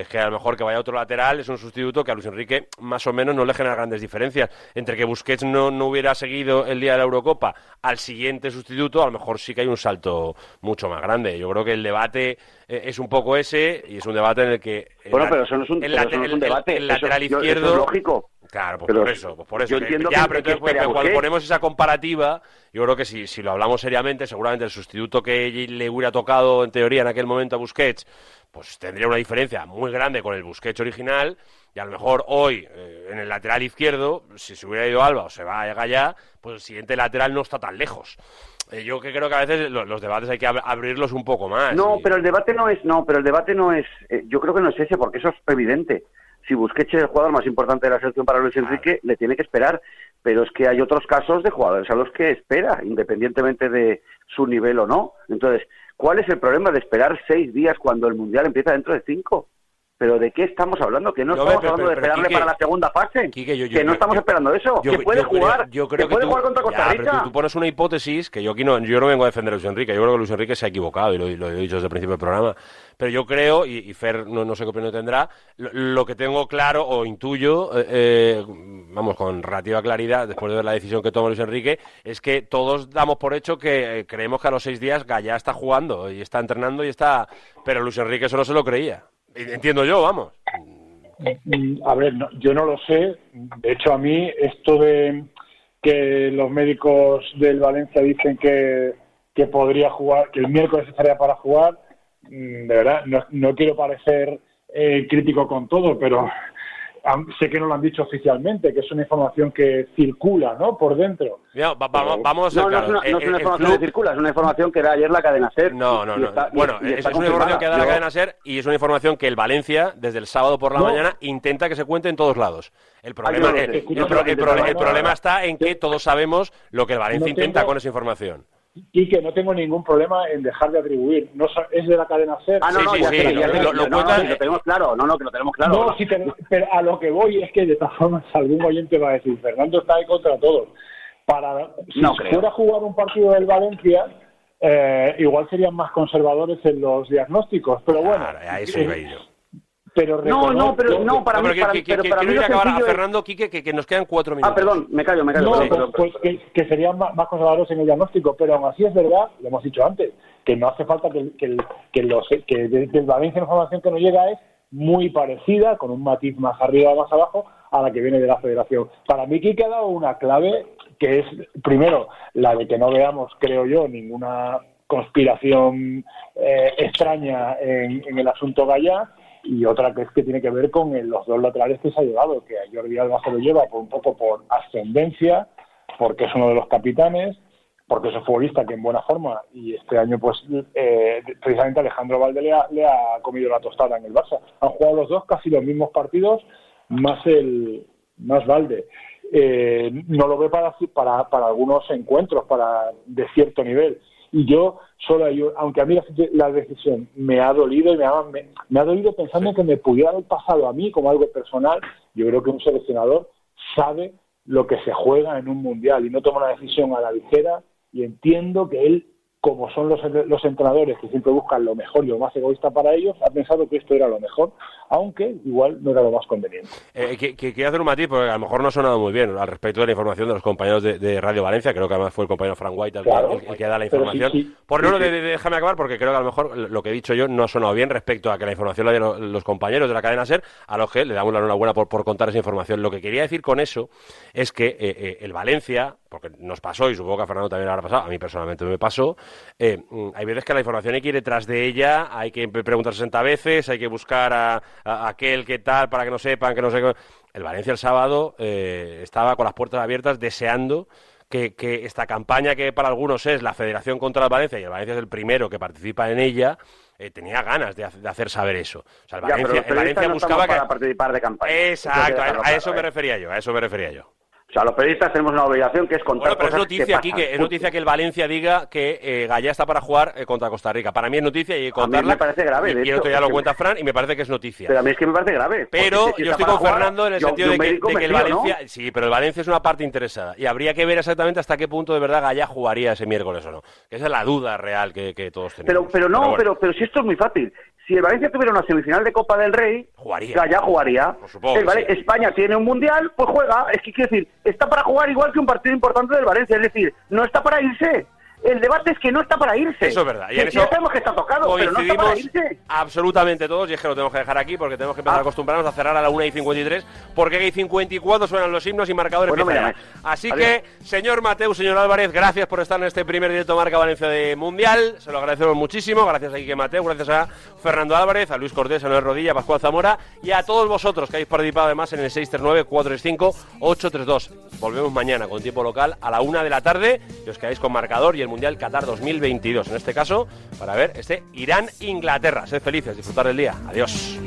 Que es que a lo mejor que vaya otro lateral es un sustituto que a Luis Enrique más o menos no le genera grandes diferencias. Entre que Busquets no, no hubiera seguido el día de la Eurocopa al siguiente sustituto, a lo mejor sí que hay un salto mucho más grande. Yo creo que el debate eh, es un poco ese y es un debate en el que... el Bueno, pero eso no es un, el no es un el- el- debate. el lateral eso izquierdo... es lógico. Claro, pues Pero por eso, pues por eso. yo que- entiendo ya, que- pero que entonces, pues, cuando ponemos esa comparativa, yo creo que si, si lo hablamos seriamente, seguramente el sustituto que le hubiera tocado en teoría en aquel momento a Busquets, pues tendría una diferencia muy grande con el Busquets original. Y a lo mejor hoy, eh, en el lateral izquierdo, si se hubiera ido Alba o se va a Gallá, pues el siguiente lateral no está tan lejos. Eh, yo que creo que a veces lo- los debates hay que ab- abrirlos un poco más. No, y- pero el debate no es, no, pero el debate no es, eh, yo creo que no es ese, porque eso es evidente. Si Busquets es el jugador más importante de la selección para Luis Enrique, le tiene que esperar, pero es que hay otros casos de jugadores a los que espera, independientemente de su nivel o no. Entonces, ¿cuál es el problema de esperar seis días cuando el Mundial empieza dentro de cinco? ¿Pero de qué estamos hablando? Que no estamos hablando de pero- esperarle Quique, para la segunda fase. Quique, yo- yo- que no estamos esperando eso. Que puede creo- jugar, yo creo que puede tú- jugar contra Costa Ya, Rica. pero tú, tú pones una hipótesis que yo aquí no, yo no vengo a defender a Luis Enrique, yo creo que Luis Enrique se ha equivocado y lo, lo he dicho desde el principio del programa. Pero yo creo, y, y Fer no, no sé qué opinión tendrá, lo, lo que tengo claro o intuyo, eh, eh, vamos, con relativa claridad, después de ver la decisión que toma Luis Enrique, es que todos damos por hecho que eh, creemos que a los seis días Gallá está jugando y está entrenando y está. Pero Luis Enrique eso no se lo creía. Entiendo yo, vamos. Mm, A ver, yo no lo sé. De hecho, a mí esto de que los médicos del Valencia dicen que, que podría jugar, que el miércoles estaría para jugar, mm, de verdad, no, no quiero parecer eh, crítico con todo, pero sé que no lo han dicho oficialmente, que es una información que circula, ¿no? Por dentro. Mira, va- vamos, vamos a ser No, no es una, no es El- una el información club- que circula, es una información que da ayer la cadena SER. No, no, no. está- bueno, y es, una información que da la cadena SER y es una información que el Valencia, desde el sábado por la No. mañana, intenta que se cuente en todos lados. El problema, el, el problema está en que todos sabemos lo que el Valencia No intenta tengo- con esa información. Y que no tengo ningún problema en dejar de atribuir. No sa- es de la cadena SER. Ah, no, no, Sí, sí, sí, lo- no, tenemos claro, no, no, que lo tenemos claro. No, sí, pero, pero a lo que voy es que de todas formas algún oyente va a decir, Fernando está ahí contra todos. Para, si No fuera a jugar un partido del Valencia, eh, igual serían más conservadores en los diagnósticos, pero bueno. Claro, a eso iba yo. Pero No, no, pero no, para No, mí, para, que- pero que- para quiero mí ir a acabar a es- Fernando, Quique, que, que nos quedan cuatro minutos. Ah, perdón, me callo, me callo. No, perdón, pues, perdón, pues que, que serían más, más conservadores en el diagnóstico, pero aún así es verdad, lo hemos dicho antes, que no hace falta que, que, que los, que desde Valencia la información que nos llega es muy parecida, con un matiz más arriba o más abajo, a la que viene de la federación. Para mí que ha dado una clave que es, primero, la de que no veamos, creo yo, ninguna conspiración eh, extraña en, en el asunto Gaya y otra que es que tiene que ver con los dos laterales que se ha llevado, que a Jordi Alba se lo lleva por un poco por ascendencia, porque es uno de los capitanes, porque es un futbolista que en buena forma y este año pues eh, precisamente Alejandro Valde le ha, le ha comido la tostada en el Barça. Han jugado los dos casi los mismos partidos, más el más Valde. Eh, no lo ve para, para, para algunos encuentros para de cierto nivel. Y yo solo, un- aunque a mí la, la decisión me ha dolido y me ha, me, me ha dolido pensando en que me pudiera haber pasado a mí como algo personal, yo creo que un seleccionador sabe lo que se juega en un mundial y no toma una decisión a la ligera y entiendo que él, como son los, los entrenadores que siempre buscan lo mejor y lo más egoísta para ellos, ha pensado que esto era lo mejor, aunque igual no era lo más conveniente. Eh, que, que hacer un matiz porque a lo mejor no ha sonado muy bien al respecto de la información de los compañeros de, de Radio Valencia. Creo que además fue el compañero Frank White el, que- Claro. el- el que da la información. sí, sí. Por no, sí. de- de- déjame acabar porque creo que a lo mejor lo que he dicho yo no ha sonado bien respecto a que la información la dieron los compañeros de la cadena SER, a los que le damos la enhorabuena por, por contar esa información. Lo que quería decir con eso es que eh, eh, el Valencia, porque nos pasó y supongo que a Fernando también le habrá pasado, a mí personalmente me pasó, eh, mm, hay veces que la información hay que ir detrás de ella, hay que preguntar 60 veces, hay que buscar a, aquel que tal para que no sepan, que no sé. El Valencia el sábado eh, estaba con las puertas abiertas deseando que, que esta campaña que para algunos es la Federación contra el Valencia y el Valencia es el primero que participa en ella, eh, tenía ganas de, de hacer saber eso. O sea, el Ya, Valencia, los el Valencia no buscaba que... participar de campaña. Exacto, a, eso me ¿eh? refería yo, a eso me refería yo. O sea, los periodistas tenemos una obligación que es contar Bueno, pero es cosas que noticia pasan. aquí, que es noticia que el Valencia diga que eh, Gallá está para jugar eh, contra Costa Rica. Para mí es noticia y que A mí contarla. me parece grave, Y, de y el hecho, otro día lo cuenta Fran y me parece que es noticia. Pero a mí es que me parece grave. Pero si- si yo estoy con jugar, Fernando en el yo- sentido yo de que, de que el Valencia, ¿no? sí, pero el Valencia es una parte interesada y habría que ver exactamente hasta qué punto de verdad Gallá jugaría ese miércoles o no. Que esa es la duda real que, que todos tenemos. Pero, pero no, bueno, pero, pero si esto es muy fácil. Si el Valencia tuviera una semifinal de Copa del Rey, Jugaría. ya jugaría. supuesto El que Vale- sí. España tiene un mundial, pues juega. Es que quiero decir, está para jugar igual que un partido importante del Valencia. Es decir, no está para irse. El debate es que no está para irse. Eso es verdad. Y en eso sabemos que está tocado, pero no está para coincidimos irse. absolutamente todos y es que lo tenemos que dejar aquí porque tenemos que Ah. empezar a acostumbrarnos a cerrar a la 1 y 53 porque hay 54 suenan los himnos y marcadores. Así Adiós. que, señor Mateu, señor Álvarez, gracias por estar en este primer directo Marca Valencia de Mundial. Se lo agradecemos muchísimo. Gracias a Quique Mateu, gracias a Fernando Álvarez, a Luis Cortés, a Noel Rodilla, a Pascual Zamora y a todos vosotros que habéis participado además en el 639-435-832. Volvemos mañana con tiempo local a la 1 de la tarde y os quedáis con marcador y el Mundial Qatar 2022. En este caso, para ver este Irán-Inglaterra. Sed felices, disfrutar del día. Adiós.